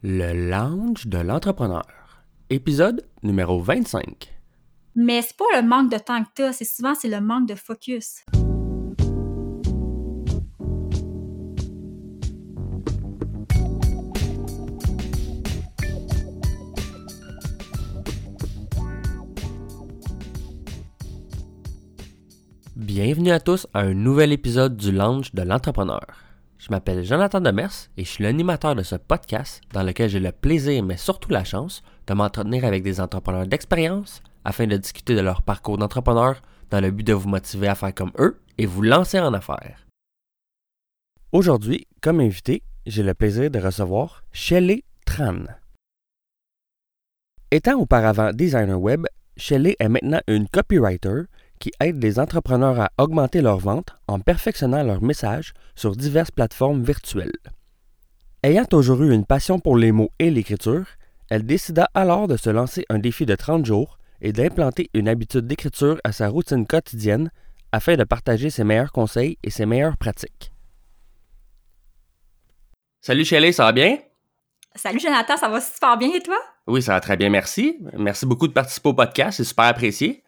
Le lounge de l'entrepreneur. Épisode numéro 25. Mais c'est pas le manque de temps que t'as, c'est souvent c'est le manque de focus. Bienvenue à tous à un nouvel épisode du lounge de l'entrepreneur. Je m'appelle Jonathan Demers et je suis l'animateur de ce podcast dans lequel j'ai le plaisir, mais surtout la chance, de m'entretenir avec des entrepreneurs d'expérience afin de discuter de leur parcours d'entrepreneur dans le but de vous motiver à faire comme eux et vous lancer en affaires. Aujourd'hui, comme invité, j'ai le plaisir de recevoir Shelley Tran. Étant auparavant designer web, Shelley est maintenant une copywriter qui aide les entrepreneurs à augmenter leurs ventes en perfectionnant leur message sur diverses plateformes virtuelles. Ayant toujours eu une passion pour les mots et l'écriture, elle décida alors de se lancer un défi de 30 jours et d'implanter une habitude d'écriture à sa routine quotidienne afin de partager ses meilleurs conseils et ses meilleures pratiques. Salut Shelley, ça va bien? Salut Jonathan, ça va super bien et toi? Oui, ça va très bien, merci. Merci beaucoup de participer au podcast, c'est super apprécié.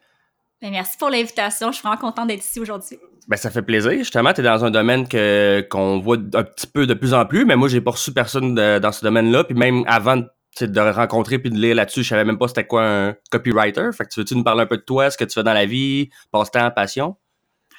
Ben, merci pour l'invitation. Je suis vraiment contente d'être ici aujourd'hui. Ben, ça fait plaisir. Justement, tu es dans un domaine que, qu'on voit un petit peu de plus en plus, mais moi, j'ai pas reçu personne dans ce domaine-là. Puis même avant de rencontrer puis de lire là-dessus, je savais même pas c'était quoi un copywriter. Fait que tu veux-tu nous parler un peu de toi, ce que tu fais dans la vie, passe-temps, passion?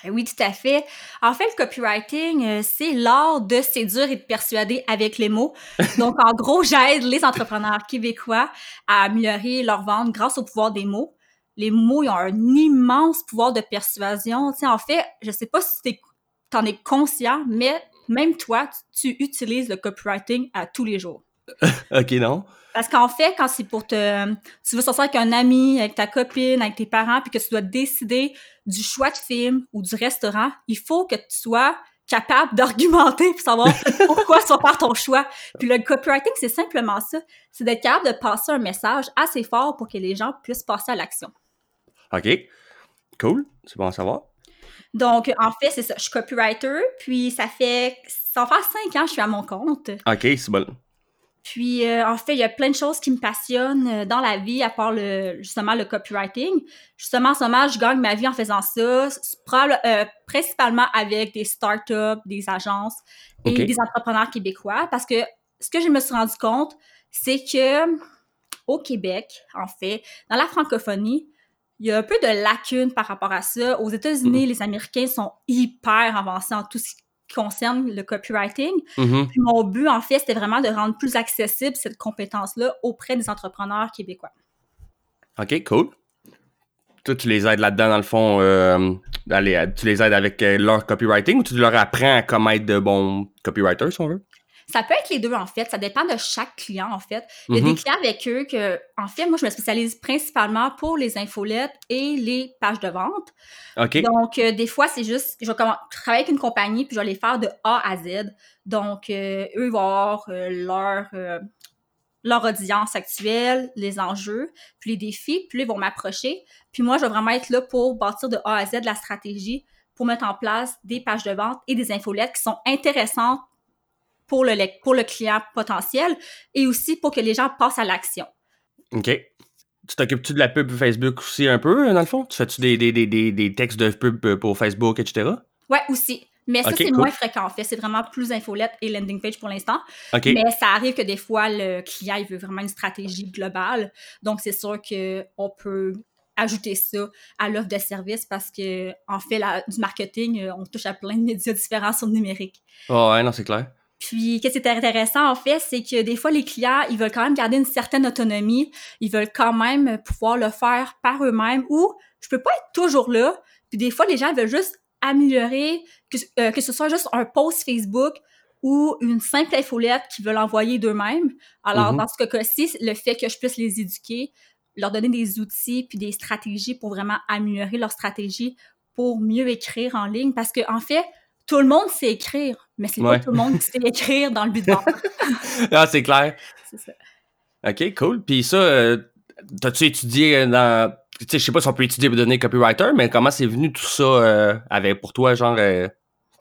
Ben oui, tout à fait. En fait, le copywriting, euh, c'est l'art de séduire et de persuader avec les mots. Donc, en gros, j'aide les entrepreneurs québécois à améliorer leur vente grâce au pouvoir des mots les mots ils ont un immense pouvoir de persuasion. Tu en fait, je sais pas si tu en es conscient, mais même toi, tu, utilises le copywriting à tous les jours. OK, non? Parce qu'en fait, quand c'est pour te... Tu veux sortir avec un ami, avec ta copine, avec tes parents, puis que tu dois décider du choix de film ou du restaurant, il faut que tu sois capable d'argumenter pour savoir pourquoi tu vas faire ton choix. Puis le copywriting, c'est simplement ça. C'est d'être capable de passer un message assez fort pour que les gens puissent passer à l'action. OK. Cool. C'est bon à savoir. Donc, en fait, c'est ça. Je suis copywriter, puis ça fait. Ça va faire cinq ans que je suis à mon compte. OK, c'est bon. Puis, euh, en fait, il y a plein de choses qui me passionnent euh, dans la vie, à part le, justement le copywriting. Justement, en ce moment, je gagne ma vie en faisant ça, euh, principalement avec des startups, des agences et des entrepreneurs québécois. Parce que ce que je me suis rendu compte, c'est que au Québec, en fait, dans la francophonie, il y a un peu de lacunes par rapport à ça. Aux États-Unis, mm-hmm. les Américains sont hyper avancés en tout ce qui concerne le copywriting. Mm-hmm. Puis mon but, en fait, c'était vraiment de rendre plus accessible cette compétence-là auprès des entrepreneurs québécois. OK, cool. Toi, tu les aides là-dedans, dans le fond, euh, tu les aides avec euh, leur copywriting ou tu leur apprends comment être de bons copywriters, si on veut? Ça peut être les deux, en fait. Ça dépend de chaque client, en fait. Il y a des mm-hmm. clients avec eux que, en fait, moi, je me spécialise principalement pour les infolettes et les pages de vente. OK. Donc, euh, des fois, c'est juste, je vais travailler avec une compagnie, puis je vais les faire de A à Z. Donc, euh, eux, vont avoir euh, leur, leur audience actuelle, les enjeux, puis les défis, puis ils vont m'approcher. Puis moi, je vais vraiment être là pour bâtir de A à Z la stratégie pour mettre en place des pages de vente et des infolettes qui sont intéressantes pour le, pour le client potentiel et aussi pour que les gens passent à l'action. OK. Tu t'occupes-tu de la pub Facebook aussi un peu, dans le fond? Tu fais-tu des, des, des, des, textes de pub pour Facebook, etc.? Ouais, aussi. Mais ça, c'est moins fréquent, en fait. C'est vraiment plus infolette et landing page pour l'instant. Mais ça arrive que des fois, le client, il veut vraiment une stratégie globale. Donc, c'est sûr qu'on peut ajouter ça à l'offre de service parce que, en fait, la, du marketing, euh, on touche à plein de médias différents sur le numérique. Oh, ouais, non, c'est clair. Puis, qu'est-ce qui est intéressant, en fait, c'est que des fois, les clients, ils veulent quand même garder une certaine autonomie. Ils veulent quand même pouvoir le faire par eux-mêmes ou je peux pas être toujours là. Puis, des fois, les gens veulent juste améliorer, que, euh, que ce soit juste un post Facebook ou une simple infolette qu'ils veulent envoyer d'eux-mêmes. Alors, mm-hmm. dans ce cas-ci, le fait que je puisse les éduquer, leur donner des outils puis des stratégies pour vraiment améliorer leur stratégie pour mieux écrire en ligne. Parce que, en fait, tout le monde sait écrire, mais c'est pas tout le monde qui sait écrire dans le but de ah, c'est clair. C'est ça. OK, cool. Puis ça, euh, t'as-tu étudié dans. Tu sais, je sais pas si on peut étudier pour donner copywriter, mais comment c'est venu tout ça euh, avec pour toi, genre, euh,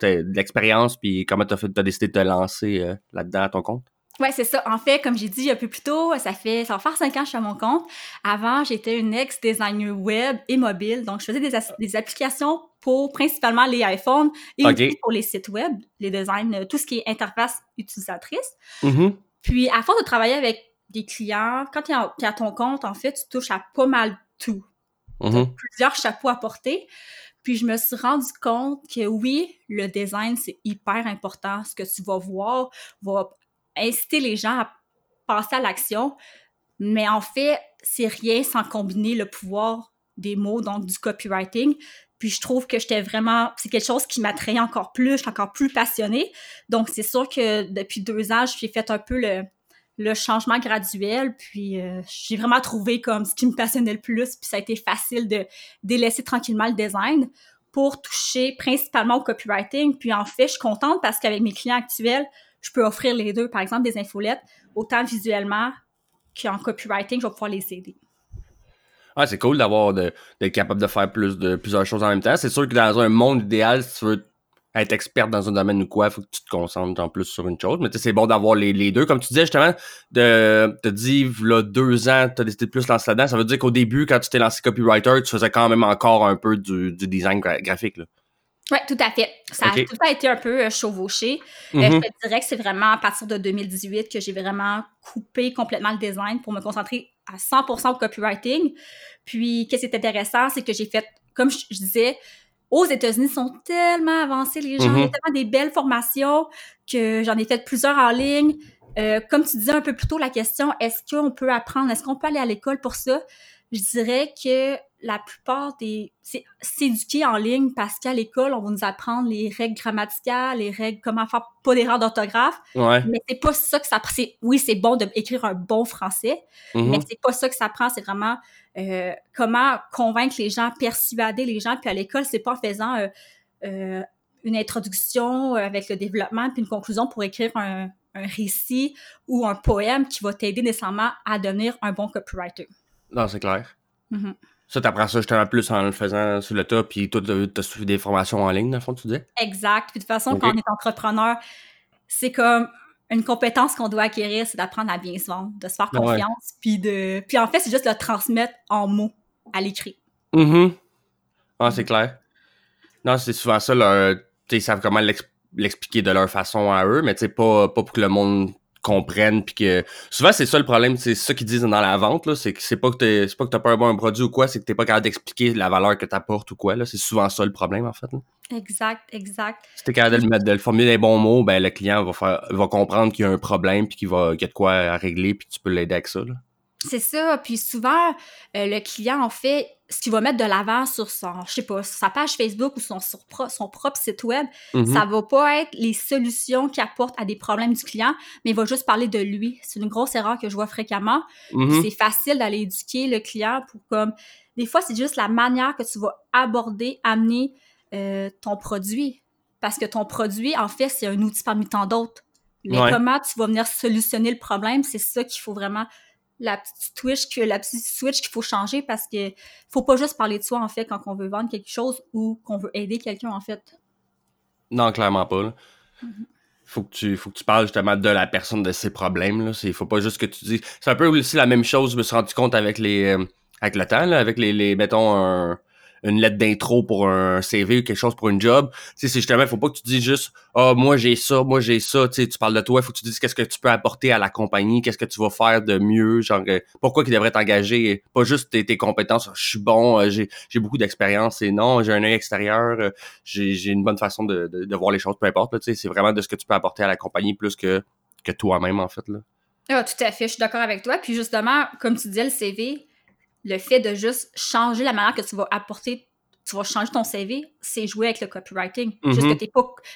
de l'expérience, puis comment t'as, fait, as décidé de te lancer là-dedans à ton compte? Ouais, c'est ça. En fait, comme j'ai dit un peu plus tôt, ça fait ça va faire cinq ans que je suis à mon compte. Avant, j'étais une ex-designer web et mobile. Donc, je faisais des, des applications pour principalement les iPhones et aussi pour les sites web, les designs, euh, tout ce qui est interface utilisatrice. Mm-hmm. Puis, à force de travailler avec des clients, quand tu es, à ton compte, en fait, tu touches à pas mal tout. Mm-hmm. Plusieurs chapeaux à porter. Puis je me suis rendu compte que oui, le design, c'est hyper important. Ce que tu vas voir va inciter les gens à passer à l'action. Mais en fait, c'est rien sans combiner le pouvoir des mots, donc du copywriting. Puis je trouve que j'étais vraiment, c'est quelque chose qui m'attrayait encore plus, je suis encore plus passionnée. Donc c'est sûr que depuis deux ans, j'ai fait un peu le, le changement graduel, puis euh, j'ai vraiment trouvé comme ce qui me passionnait le plus, puis ça a été facile de délaisser tranquillement le design pour toucher principalement au copywriting. Puis en fait, je suis contente parce qu'avec mes clients actuels, je peux offrir les deux, par exemple des infolettes, autant visuellement qu'en copywriting, je vais pouvoir les aider. Ah, c'est cool d'avoir d'être capable de faire plus de plusieurs choses en même temps. C'est sûr que dans un monde idéal, si tu veux être experte dans un domaine ou quoi, il faut que tu te concentres en plus sur une chose. Mais c'est bon d'avoir les, les, deux. Comme tu disais justement, de te là, deux ans, tu as décidé de plus lancer là-dedans. Ça veut dire qu'au début, quand tu t'es lancé copywriter, tu faisais quand même encore un peu du, design graphique. Oui, tout à fait. Ça a tout a été un peu euh, chevauché. Euh, mm-hmm. je te dirais que c'est vraiment à partir de 2018 que j'ai vraiment coupé complètement le design pour me concentrer à 100% au copywriting. Puis, qu'est-ce qui est intéressant, c'est que j'ai fait, comme je, disais, aux États-Unis sont tellement avancés les gens, y a mm-hmm. tellement des belles formations que j'en ai fait plusieurs en ligne. Euh, comme tu disais un peu plus tôt, la question, est-ce qu'on peut apprendre, est-ce qu'on peut aller à l'école pour ça? Je dirais que la plupart des... C'est s'éduquer en ligne parce qu'à l'école, on va nous apprendre les règles grammaticales, les règles, comment faire pas d'erreur d'orthographe. Mais c'est pas ça que ça prend. Oui, c'est bon d'écrire un bon français, mm-hmm. mais c'est pas ça que ça prend. C'est vraiment euh, comment convaincre les gens, persuader les gens. Puis à l'école, c'est pas en faisant euh, euh, une introduction avec le développement puis une conclusion pour écrire un, un récit ou un poème qui va t'aider nécessairement à devenir un bon copywriter. Non, c'est clair. Mm-hmm. Ça, t'apprends ça justement plus en le faisant sur le tas, puis toi, t'as suivi des formations en ligne, dans le fond, tu dis? Exact. Puis de toute façon, quand on est entrepreneur, c'est comme une compétence qu'on doit acquérir, c'est d'apprendre à bien se vendre, de se faire confiance, puis de... Puis en fait, c'est juste de le transmettre en mots, à l'écrit. Mm Ah, c'est clair. Non, c'est souvent ça, leur... ils savent comment l'expliquer de leur façon à eux, mais tu sais, pas, pas pour que le monde comprennent puis que souvent c'est ça le problème c'est ça qu'ils disent dans la vente là c'est que c'est pas que t'es c'est pas que t'as pas un bon produit ou quoi c'est que t'es pas capable d'expliquer la valeur que t'apportes ou quoi là. C'est souvent ça le problème en fait exact exact. Si t'es capable de le mettre de le formuler les bons mots ben le client va faire va comprendre qu'il y a un problème puis qu'il va qu'il y a de quoi à régler puis tu peux l'aider avec ça là. C'est ça. Puis souvent, euh, le client, en fait, ce qu'il va mettre de l'avant sur son, je sais pas, sa page Facebook ou son, son propre site web, mm-hmm. ça va pas être les solutions qu'il apporte à des problèmes du client, mais il va juste parler de lui. C'est une grosse erreur que je vois fréquemment. Mm-hmm. C'est facile d'aller éduquer le client pour comme, des fois, c'est juste la manière que tu vas aborder, amener euh, ton produit. Parce que ton produit, en fait, c'est un outil parmi tant d'autres. Mais comment tu vas venir solutionner le problème, c'est ça qu'il faut vraiment la petite switch que la petite switch qu'il faut changer parce que faut pas juste parler de soi en fait quand on veut vendre quelque chose ou qu'on veut aider quelqu'un en fait. Non, clairement pas. Mm-hmm. Faut que tu faut que tu parles justement de la personne de ses problèmes là, c'est faut pas juste que tu dis c'est un peu aussi la même chose, je me suis rendu compte avec les euh, avec le temps là, avec les, les mettons un une lettre d'intro pour un CV ou quelque chose pour une job. Tu sais, c'est justement, faut pas que tu dises juste, ah, moi j'ai ça, moi j'ai ça. Tu sais, tu parles de toi, il faut que tu dises qu'est-ce que tu peux apporter à la compagnie, qu'est-ce que tu vas faire de mieux, genre, euh, pourquoi qu'ils devraient t'engager, pas juste tes, compétences, je suis bon, euh, j'ai, beaucoup d'expérience et non, j'ai un œil extérieur, euh, j'ai, une bonne façon de, voir les choses, peu importe. Tu sais, c'est vraiment de ce que tu peux apporter à la compagnie plus que, que toi-même, en fait. Là. Ah, tout à fait, je suis d'accord avec toi. Puis justement, comme tu disais, le CV, le fait de juste changer la manière que tu vas apporter, tu vas changer ton CV, c'est jouer avec le copywriting. Juste mm-hmm. que tu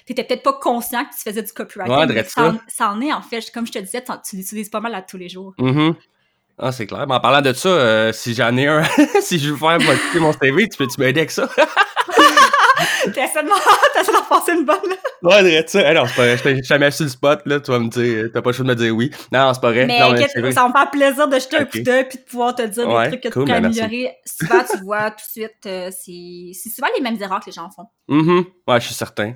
n'étais peut-être pas conscient que tu faisais du copywriting. ça, en est, en fait. Comme je te disais, tu l'utilises pas mal à tous les jours. Mm-hmm. Ah, c'est clair. Mais en parlant de ça, euh, si j'en ai un, si je veux faire modifier mon CV, tu peux-tu m'aider avec ça? T'essaies d'en passer une bonne. ouais, dirais ça. non, c'est pas vrai. Je t'ai jamais sur le spot, là. Tu vas me dire, t'as pas le choix de me dire oui. Non, c'est pas vrai. Mais non, ça va me faire plaisir de jeter un coup d'œil puis de pouvoir te dire des trucs que tu peux ben, améliorer. Souvent, tu vois tout de suite, euh, c'est souvent les mêmes erreurs que les gens font. Mm -hmm. Ouais, je suis certain.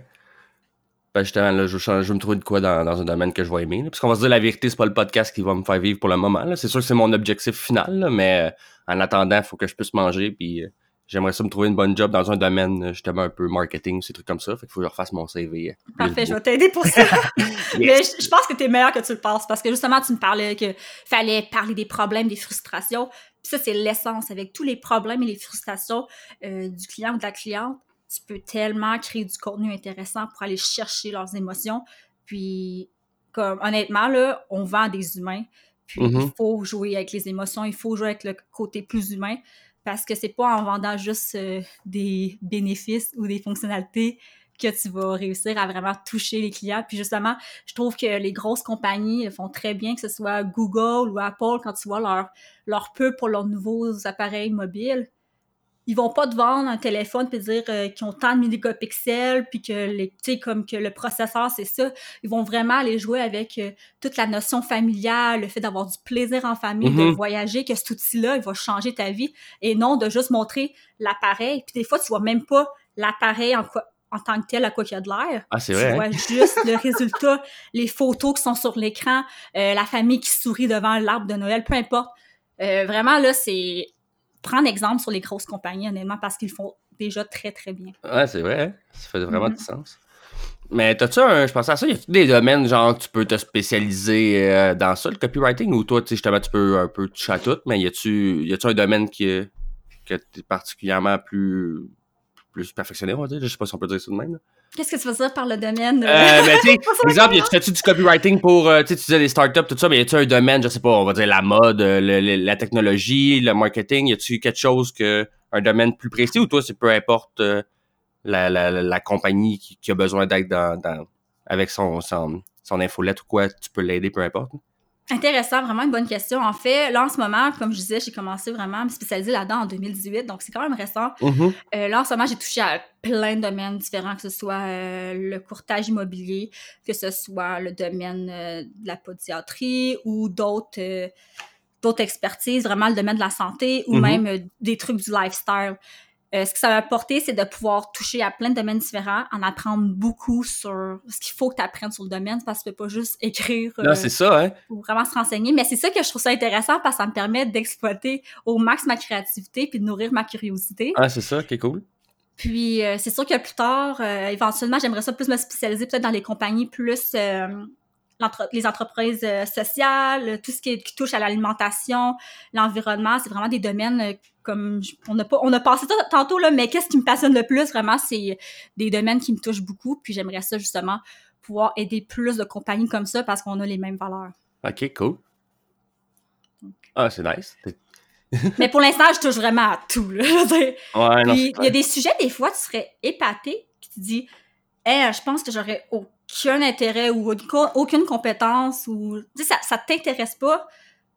Ben justement, là, je, je vais me trouver de quoi dans, dans un domaine que je vais aimer. là. Parce qu'on va se dire la vérité, c'est pas le podcast qui va me faire vivre pour le moment. là. C'est sûr que c'est mon objectif final, là, mais euh, en attendant, il faut que je puisse manger. Puis euh, j'aimerais ça me trouver une bonne job dans un domaine euh, justement un peu marketing, ces trucs comme ça. Fait qu'il faut que je refasse mon CV. euh, Parfait, je vais t'aider pour ça. Mais je, je pense que t'es meilleur que tu le penses parce que justement, tu me parlais que fallait parler des problèmes, des frustrations. Puis ça, c'est l'essence. Avec tous les problèmes et les frustrations euh, du client ou de la cliente, tu peux tellement créer du contenu intéressant pour aller chercher leurs émotions. Puis, comme honnêtement, là, on vend des humains. Puis, il faut jouer avec les émotions, il faut jouer avec le côté plus humain parce que c'est pas en vendant juste euh, des bénéfices ou des fonctionnalités que tu vas réussir à vraiment toucher les clients. Puis justement, je trouve que les grosses compagnies font très bien, que ce soit Google ou Apple, quand tu vois leur, leur pub pour leurs nouveaux appareils mobiles, ils vont pas te vendre un téléphone puis dire euh, qu'ils ont tant de mégapixels puis que les tu sais comme que le processeur c'est ça ils vont vraiment aller jouer avec euh, toute la notion familiale le fait d'avoir du plaisir en famille de Mhm. voyager que cet outil là il va changer ta vie et non de juste montrer l'appareil puis des fois tu vois même pas l'appareil en quoi en tant que tel à quoi qu'il y a de l'air Ah, c'est tu vrai. hein? vois juste le résultat, les photos qui sont sur l'écran, euh, la famille qui sourit devant l'arbre de Noël, peu importe. Euh, vraiment, là, c'est prendre exemple sur les grosses compagnies, honnêtement, parce qu'ils font déjà très, très bien. Ouais, c'est vrai. hein? Ça fait vraiment Mhm. du sens. Mais t'as-tu un. Je pensais à ça, y a des domaines, genre, tu peux te spécialiser euh, dans ça, le copywriting, ou toi, tu sais, justement, tu peux un peu toucher à tout, mais y a-tu y a-tu un domaine qui est- que t'es particulièrement plus plus perfectionné, on va dire? Je sais pas si on peut dire ça de même. là. Qu'est-ce que tu veux dire par le domaine? euh, mais tu sais, par exemple, y a- tu fais-tu du copywriting pour, euh, tu sais, tu disais des startups, tout ça, mais y a-tu un domaine, je sais pas, on va dire la mode, euh, le- le- la technologie, le marketing, y a-tu quelque chose que, un domaine plus précis ou toi, c'est peu importe euh, la, la, la, la compagnie qui, qui a besoin d'être dans, dans, avec son, son, son infolette ou quoi, tu peux l'aider, peu importe? Intéressant, vraiment une bonne question. En fait, là, en ce moment, comme je disais, j'ai commencé vraiment à me spécialiser là-dedans en 2018, donc c'est quand même récent. Mhm. Euh, là, en ce moment, j'ai touché à plein de domaines différents, que ce soit euh, le courtage immobilier, que ce soit le domaine euh, de la podiatrie ou d'autres d'autres expertises, vraiment le domaine de la santé ou Mhm. même des trucs du lifestyle. Euh, ce que ça m'a apporté, c'est de pouvoir toucher à plein de domaines différents, en apprendre beaucoup sur ce qu'il faut que tu apprennes sur le domaine, parce que tu peux pas juste écrire euh, Non, c'est ça, hein? ou vraiment se renseigner. Mais c'est ça que je trouve ça intéressant parce que ça me permet d'exploiter au max ma créativité puis de nourrir ma curiosité. Ah, c'est ça, qui est cool. Puis euh, c'est sûr que plus tard, euh, éventuellement, j'aimerais ça plus me spécialiser peut-être dans les compagnies plus euh, les entreprises euh, sociales, tout ce qui, qui touche à l'alimentation, l'environnement, c'est vraiment des domaines euh, comme on a pas on a passé ça tantôt là, mais qu'est-ce qui me passionne le plus vraiment, c'est des domaines qui me touchent beaucoup. Puis j'aimerais ça justement pouvoir aider plus de compagnies comme ça parce qu'on a les mêmes valeurs. Ok, cool. Ah, c'est nice. Mais pour l'instant, je touche vraiment à tout. Là. Ouais, Puis, il y a des sujets, des fois, tu serais épaté, puis tu dis, hey, je pense que j'aurais aucun intérêt ou aucune- compétence, ou, tu ça, ça t'intéresse pas,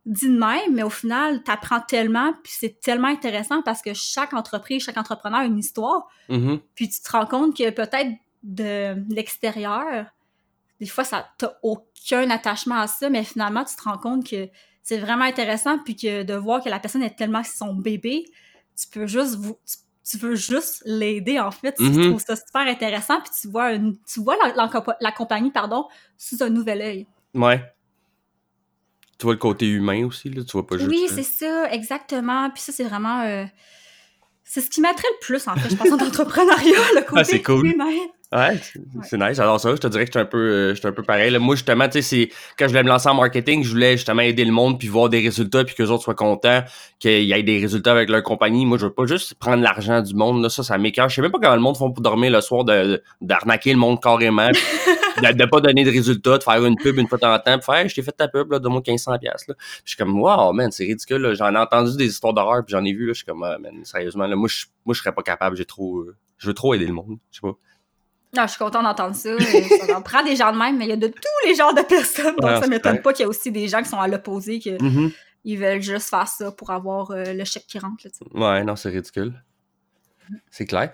dis de même, mais au final, t'apprends tellement, puis c'est tellement intéressant parce que chaque entreprise, chaque entrepreneur a une histoire, Mhm. puis tu te rends compte que peut-être de l'extérieur, des fois, ça t'as aucun attachement à ça, mais finalement, tu te rends compte que c'est vraiment intéressant, puis que de voir que la personne est tellement son bébé, tu peux juste vous, tu, tu veux juste l'aider en fait. Tu Mhm. trouves ça super intéressant, puis tu vois une, tu vois la, la compa- la compagnie pardon sous un nouvel œil. Ouais. Tu vois le côté humain aussi, là. Tu vois pas juste. Oui, c'est ça, exactement. Puis ça, c'est vraiment. euh, c'est ce qui m'attrait le plus, en fait, je pense, en entrepreneuriat, le côté Ah, cool. humain. Ouais, c'est nice. Alors ça, je te dirais que je suis un peu, euh, un peu pareil. là. Moi, justement, tu sais, c'est quand je voulais me lancer en marketing, je voulais justement aider le monde puis voir des résultats puis que les autres soient contents, qu'il y ait des résultats avec leur compagnie. Moi, je veux pas juste prendre l'argent du monde. Là, ça, ça m'écœure. Je sais même pas comment le monde font pour dormir le soir, de d'arnaquer le monde carrément, puis de, de pas donner de résultats, de faire une pub une fois de temps en temps, puis faire, Hey, je t'ai fait ta pub, là, donne-moi 1500 pièces. Là. Puis je suis comme, wow, man, c'est ridicule. là. J'en ai entendu des histoires d'horreur, puis j'en ai vu. Là, je suis comme, ah, man, sérieusement, là, moi, je, moi, je serais pas capable. J'ai trop, euh, je veux trop aider le monde. Je sais pas. Non, je suis contente d'entendre ça. Euh, ça en prend des gens de même, mais il y a de tous les genres de personnes. Donc, Ouais, ça c'est m'étonne pas qu'il y a aussi des gens qui sont à l'opposé, qu'ils Mhm. veulent juste faire ça pour avoir euh, le chèque qui rentre. Là. Ouais, non, c'est ridicule. C'est clair.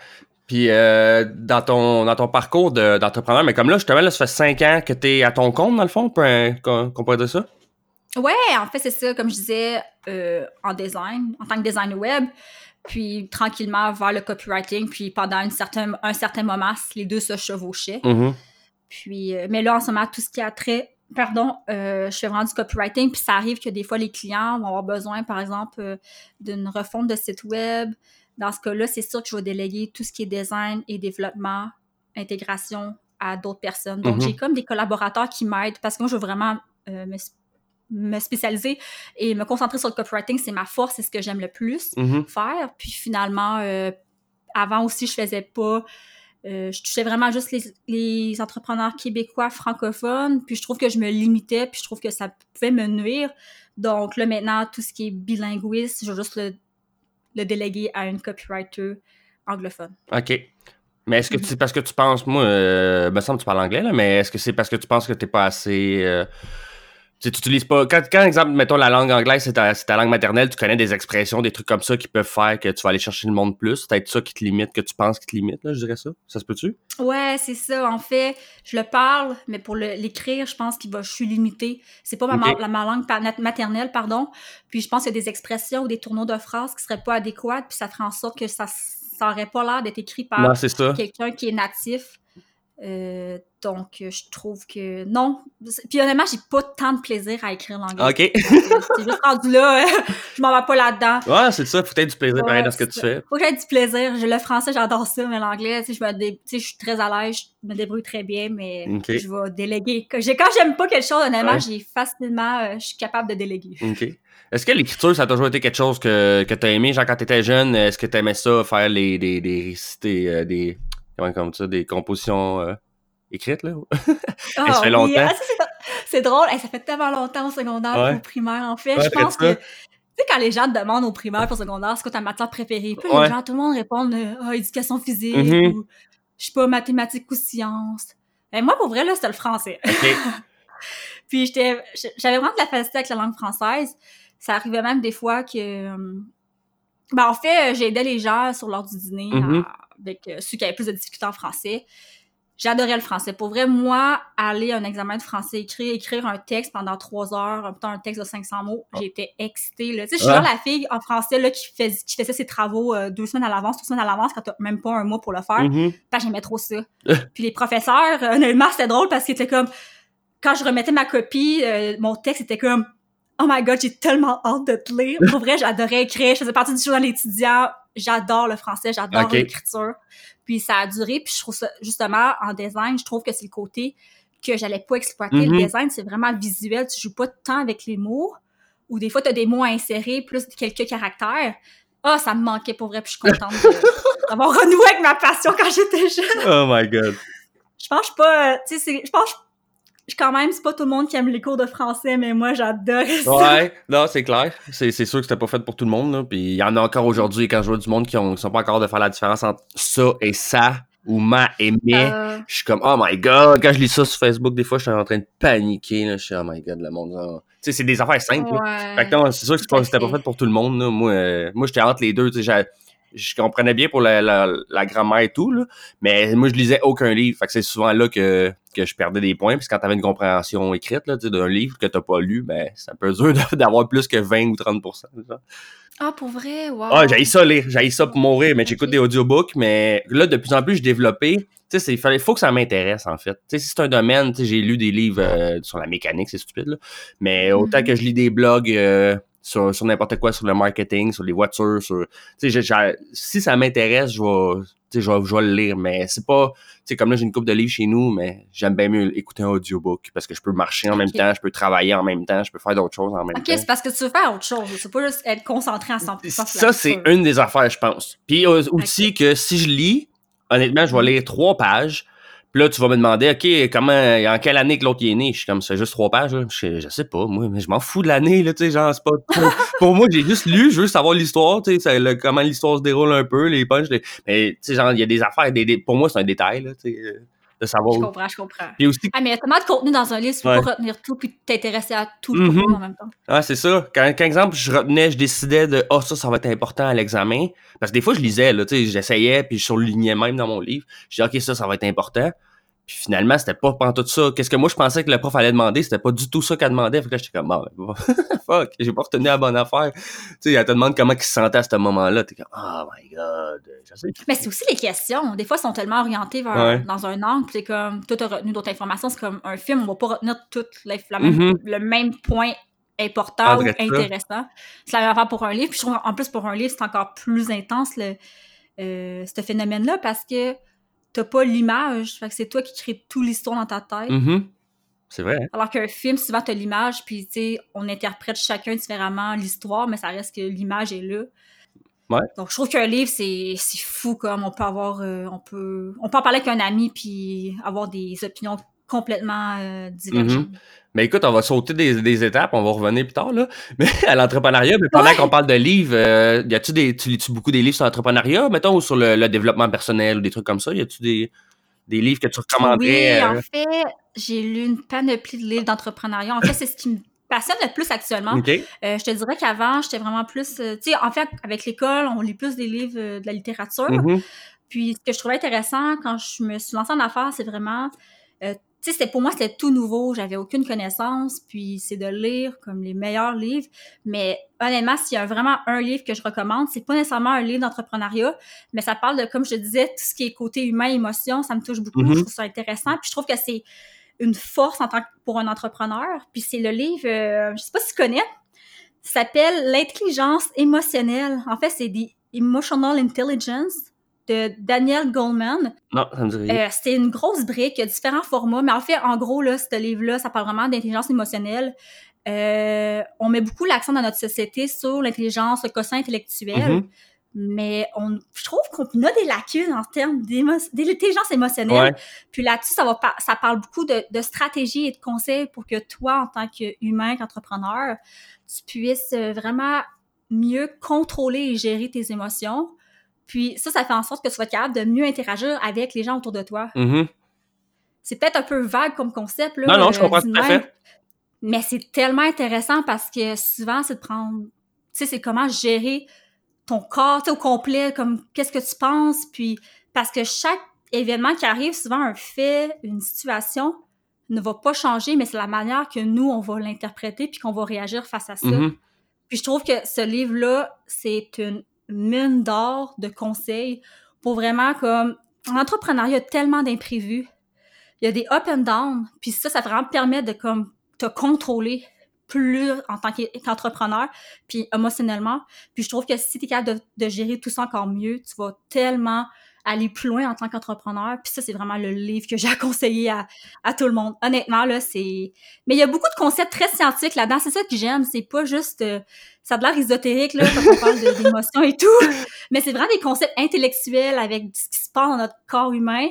Puis euh, dans ton dans ton parcours de- d'entrepreneur, mais comme là, justement, là, ça fait cinq ans que tu es à ton compte, dans le fond, qu'on pourrait dire ça? Ouais, en fait, c'est ça, comme je disais, euh, en design, en tant que design web, puis tranquillement vers le copywriting, puis pendant une certain, un certain moment, les deux se chevauchaient. Mhm. Puis, euh, mais là, en ce moment, tout ce qui a trait, pardon, euh, je fais vraiment du copywriting, puis ça arrive que des fois, les clients vont avoir besoin, par exemple, euh, d'une refonte de site web. Dans ce cas-là, c'est sûr que je vais déléguer tout ce qui est design et développement, intégration à d'autres personnes. Donc, Mhm. j'ai comme des collaborateurs qui m'aident parce que moi, je veux vraiment euh, me, me spécialiser et me concentrer sur le copywriting. C'est ma force, c'est ce que j'aime le plus Mhm. faire. Puis finalement, euh, avant aussi, je faisais pas. euh, je touchais vraiment juste les, les entrepreneurs québécois francophones. Puis je trouve que je me limitais, puis je trouve que ça pouvait me nuire. Donc là, maintenant, tout ce qui est bilinguiste, je vais juste le, le déléguer à une copywriter anglophone. OK. Mais est-ce que Mhm. c'est parce que tu penses, moi, euh, me semble que tu parles anglais, là, mais est-ce que c'est parce que tu penses que t'es pas assez. Tu sais, tu utilises pas. Quand, quand, exemple, mettons la langue anglaise, c'est ta, ta langue maternelle, tu connais des expressions, des trucs comme ça qui peuvent faire que tu vas aller chercher le monde plus. C'est peut-être ça qui te limite, que tu penses qui te limite, là, je dirais ça. Ça se peut-tu? Ouais, c'est ça. En fait, je le parle, mais pour l'écrire, je pense qu'il va, je suis limitée. C'est pas ma, ma- la- ma langue maternelle, pardon. Puis je pense qu'il y a des expressions ou des tourneaux de phrases qui seraient pas adéquates, puis ça ferait en sorte que ça, ça aurait pas l'air d'être écrit par quelqu'un qui est natif. Euh, donc, euh, je trouve que non. Puis honnêtement, j'ai pas tant de plaisir à écrire l'anglais. OK. C'est juste rendu là, je m'en vais pas là-dedans. ouais, c'est ça. Faut peut-être du plaisir pareil Ouais, dans ce que tu fais. Faut que j'aie du plaisir. Le français, j'adore ça, mais l'anglais, tu sais, je me dé- tu sais, je suis très à l'aise, je me débrouille très bien, mais je vais déléguer. Quand j'ai- quand j'aime pas quelque chose, honnêtement, Ouais. j'ai facilement, euh, je suis capable de déléguer. OK. Est-ce que l'écriture, ça a toujours été quelque chose que, que t'as aimé, genre quand t'étais jeune? Est-ce que t'aimais ça, faire les, des, des euh, des, comment comme ça, des compositions euh, écrites, là? Ah, ça fait longtemps. ah, c'est- drôle. Hey, ça fait tellement longtemps au secondaire Ouais. au primaire, en fait. Ouais, je pense que, tu sais, quand les gens te demandent au primaire pour secondaire, c'est quoi ta matière préférée? Puis Ouais. les gens, tout le monde répond, ah, éducation physique, Mhm. ou, je sais pas, mathématiques ou sciences. Ben, moi, pour vrai, là, c'était le français. Puis j'étais, j'avais vraiment de la facilité avec la langue française. Ça arrivait même des fois que, ben en fait, j'aidais les gens sur l'heure du dîner à- avec euh, ceux qui avaient plus de difficultés en français. J'adorais le français. Pour vrai, moi, aller à un examen de français écrit, écrire un texte pendant trois heures, un, un texte de 500 mots, j'étais excitée. Là. Tu sais, je suis Ouais. la fille en français là, qui, fais, qui faisait ses travaux euh, deux semaines à l'avance, trois semaines à l'avance, quand t'as même pas un mois pour le faire. Que j'aimais trop ça. Puis les professeurs, euh, honnêtement, c'était drôle parce qu'ils étaient comme... Quand je remettais ma copie, euh, mon texte était comme... Oh my God, j'ai tellement hâte de te lire. Pour vrai, j'adorais écrire. Je faisais partie du journal étudiant. J'adore le français, j'adore l'écriture. Puis ça a duré. Puis je trouve ça, justement, en design, je trouve que c'est le côté que j'allais pas exploiter. Mhm. Le design, c'est vraiment visuel. Tu joues pas tant avec les mots. Ou des fois, tu as des mots à insérer, plus quelques caractères. Ah, ça me manquait pour vrai. Puis je suis contente d'avoir renoué avec ma passion quand j'étais jeune Oh my god. je pense que je suis pas, tu sais, je pense que quand même, c'est pas tout le monde qui aime les cours de français, mais moi, j'adore ça. Ouais, non, c'est clair. C'est, c'est sûr que c'était pas fait pour tout le monde, là. Puis il y en a encore aujourd'hui, quand je vois du monde qui, ont, qui sont pas encore de faire la différence entre ça et ça, ou ma et mais. Euh, Je suis comme, oh my god, quand je lis ça sur Facebook, des fois, je suis en train de paniquer, là. Je suis, oh my god, le monde. Tu sais, c'est des affaires simples, là. ouais. Fait que non, c'est sûr que à pas- c'était pas fait. fait pour tout le monde. Là. Moi, euh, moi j'étais entre les deux. tu sais, j'ai- Je comprenais bien pour la, la, la grammaire et tout, là, mais moi, je lisais aucun livre. Fait que c'est souvent là que, que je perdais des points. Puis quand t'avais une compréhension écrite là, tu d'un livre que t'as pas lu, ben ça peut dur d'avoir plus que 20 ou 30 genre. Ah, pour vrai, wow. Ah, j'ai ça lire, j'ai ça pour mourir, mais j'écoute des audiobooks, mais là, de plus en plus, je développais. Tu sais, il faut que ça m'intéresse, en fait. Tu sais, si c'est un domaine, tu sais, j'ai lu des livres euh, sur la mécanique, c'est stupide, là. Mais autant Mhm. que je lis des blogs euh, sur, sur n'importe quoi, sur le marketing, sur les voitures, sur. Si ça m'intéresse, je vais. Je vais, je vais le lire, mais c'est pas. Comme là, j'ai une coupe de livres chez nous, mais j'aime bien mieux écouter un audiobook parce que je peux marcher en même Ok. temps, je peux travailler en même temps, je peux faire d'autres choses en même Ok, temps. c'est parce que tu veux faire autre chose. C'est pas juste être concentré à 100% sur la Ça, c'est une des affaires, je pense. Puis euh, aussi que si je lis, honnêtement, je vais lire trois pages. Puis là, tu vas me demander, OK, comment, en quelle année que l'autre est né? Je suis comme, c'est juste trois pages, là. Je, je sais pas, moi, mais je m'en fous de l'année, là, tu sais, genre, c'est pas... Pour, pour moi, j'ai juste lu, je veux savoir l'histoire, tu sais, comment l'histoire se déroule un peu, les punchs, les- mais, tu sais, genre, il y a des affaires, des, pour moi, c'est un détail, là, euh, de savoir... Je comprends, je comprends. Puis aussi, Ah, mais il y a tellement de contenu dans un livre, tu peux Ouais. pas retenir tout puis t'intéresser à tout le contenu en même temps. Ah, c'est ça. Quand, quand, exemple, je retenais, je décidais de « Ah, ça, ça va être important à l'examen. » Parce que des fois, je lisais, là, tu sais, j'essayais, puis je surlignais même dans mon livre. Je disais « OK, ça, ça va être important. » Puis finalement, c'était pas tout ça. Qu'est-ce que moi je pensais que le prof allait demander, c'était pas du tout ça qu'elle demandait. Fait que là, j'étais comme, bon, fuck, j'ai pas retenu la bonne affaire. Tu sais, elle te demande comment il se sentait à ce moment-là. T'es comme, oh my god, je sais. Mais c'est aussi les questions. Des fois, elles sont tellement orientées vers, dans un angle, c'est comme, toi, t'as retenu d'autres informations. C'est comme un film, on va pas retenir tout la, mm-hmm. le même point important ou intéressant. C'est la même affaire pour un livre. Puis je trouve, en plus, pour un livre, c'est encore plus intense, le, euh, ce phénomène-là, parce que t'as pas l'image. Fait que c'est toi qui crée toute l'histoire dans ta tête. Mm-hmm. C'est vrai. Hein? Alors qu'un film, souvent, t'as l'image, puis tu sais, on interprète chacun différemment l'histoire, mais ça reste que l'image est là. Ouais. Donc, je trouve qu'un livre, c'est fou, comme on peut avoir, euh, on peut, on peut en parler avec un ami, puis avoir des opinions complètement euh. Mm-hmm. Mais écoute, on va sauter des, étapes, on va revenir plus tard, là. Mais à l'entrepreneuriat, mais pendant qu'on parle de livres, euh, y a-tu des, tu lis-tu beaucoup des livres sur l'entrepreneuriat, mettons, ou sur le, développement personnel ou des trucs comme ça? Y a-tu des, des livres que tu recommanderais? Oui, en euh? fait, j'ai lu une panoplie de livres d'entrepreneuriat. En fait, c'est ce qui me passionne le plus actuellement. Euh, je te dirais qu'avant, j'étais vraiment plus... tu sais, en fait, avec l'école, on lit plus des livres de la littérature. Mm-hmm. Puis, ce que je trouvais intéressant quand je me suis lancée en affaires, c'est vraiment tu sais, pour moi, c'était tout nouveau, j'avais aucune connaissance, puis c'est de lire comme les meilleurs livres. Mais honnêtement, s'il y a vraiment un livre que je recommande, c'est pas nécessairement un livre d'entrepreneuriat, mais ça parle de, comme je te disais, tout ce qui est côté humain, émotion, ça me touche beaucoup, je mm-hmm. trouve ça intéressant, puis je trouve que c'est une force en tant que pour un entrepreneur. Puis c'est le livre, euh, je sais pas si tu connais, s'appelle L'intelligence émotionnelle. En fait, c'est The Emotional Intelligence de Daniel Goldman. Non, ça me dit euh, c'est une grosse brique, il y a différents formats, mais en fait, en gros, là, ce livre-là, ça parle vraiment d'intelligence émotionnelle. Euh, on met beaucoup l'accent dans notre société sur l'intelligence, le quotient intellectuel, mm-hmm. mais on, je trouve qu'on a des lacunes en termes d'intelligence émotionnelle. Puis là-dessus, ça, va ça parle beaucoup de, de stratégies et de conseils pour que toi, en tant qu'humain, qu'entrepreneur, tu puisses vraiment mieux contrôler et gérer tes émotions puis ça, ça fait en sorte que tu sois capable de mieux interagir avec les gens autour de toi. Mm-hmm. C'est peut-être un peu vague comme concept. Là, non, non, je comprends tout à fait. Mais c'est tellement intéressant parce que souvent, c'est de prendre... Tu sais, c'est comment gérer ton corps au complet, comme qu'est-ce que tu penses, puis parce que chaque événement qui arrive, souvent un fait, une situation, ne va pas changer, mais c'est la manière que nous, on va l'interpréter puis qu'on va réagir face à ça. Mm-hmm. Puis je trouve que ce livre-là, c'est une mine d'or de conseils pour vraiment comme en entrepreneuriat, il y a tellement d'imprévus. Il y a des up and down, puis ça, ça vraiment permet de comme te contrôler plus en tant qu'entrepreneur, puis émotionnellement. Puis je trouve que si tu es capable de, gérer tout ça encore mieux, tu vas tellement aller plus loin en tant qu'entrepreneur. Puis ça, c'est vraiment le livre que j'ai à, à tout le monde. Honnêtement, là, c'est... Mais il y a beaucoup de concepts très scientifiques là-dedans. C'est ça que j'aime. C'est pas juste... Euh, ça a l'air ésotérique, là, quand on parle d'émotions et tout. Mais c'est vraiment des concepts intellectuels avec ce qui se passe dans notre corps humain.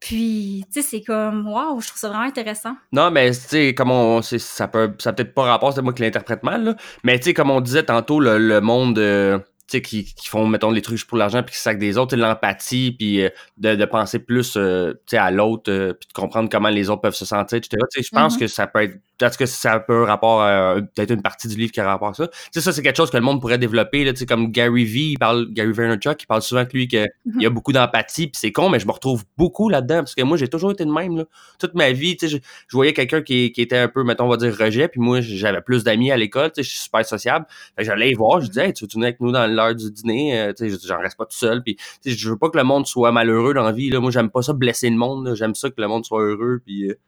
Puis, tu sais, c'est comme, waouh, je trouve ça vraiment intéressant. Non, mais, tu sais, comme on, ça peut, ça peut-être pas rapport, c'est moi qui l'interprète mal, là. Mais, tu sais, comme on disait tantôt, le, monde, euh, sais, qui, qui font, mettons, les trucs pour l'argent puis qui sacent des autres, l'empathie, puis euh, de, de, penser plus euh, à l'autre, euh, puis de comprendre comment les autres peuvent se sentir, etc. Je pense mm-hmm. que ça peut être, peut-être que ça peut rapport à peut-être une partie du livre qui a rapport à ça. sais ça, c'est quelque chose que le monde pourrait développer, là, comme Gary V, il parle, Gary Vaynerchuk, il parle souvent que lui, qu'il mm-hmm. y a beaucoup d'empathie, puis c'est con, mais je me retrouve beaucoup là-dedans, parce que moi, j'ai toujours été de même, là. Toute ma vie, tu sais, je, je, voyais quelqu'un qui, qui était un peu, mettons, on va dire, rejet, puis moi, j'avais plus d'amis à l'école, tu sais, je suis super sociable. j'allais voir, je disais, hey, tu veux avec nous dans l'heure du dîner, euh, tu sais, j'en reste pas tout seul. Puis, je veux pas que le monde soit malheureux dans la vie. Là. Moi, j'aime pas ça blesser le monde. J'aime ça que le monde soit heureux. Puis, euh,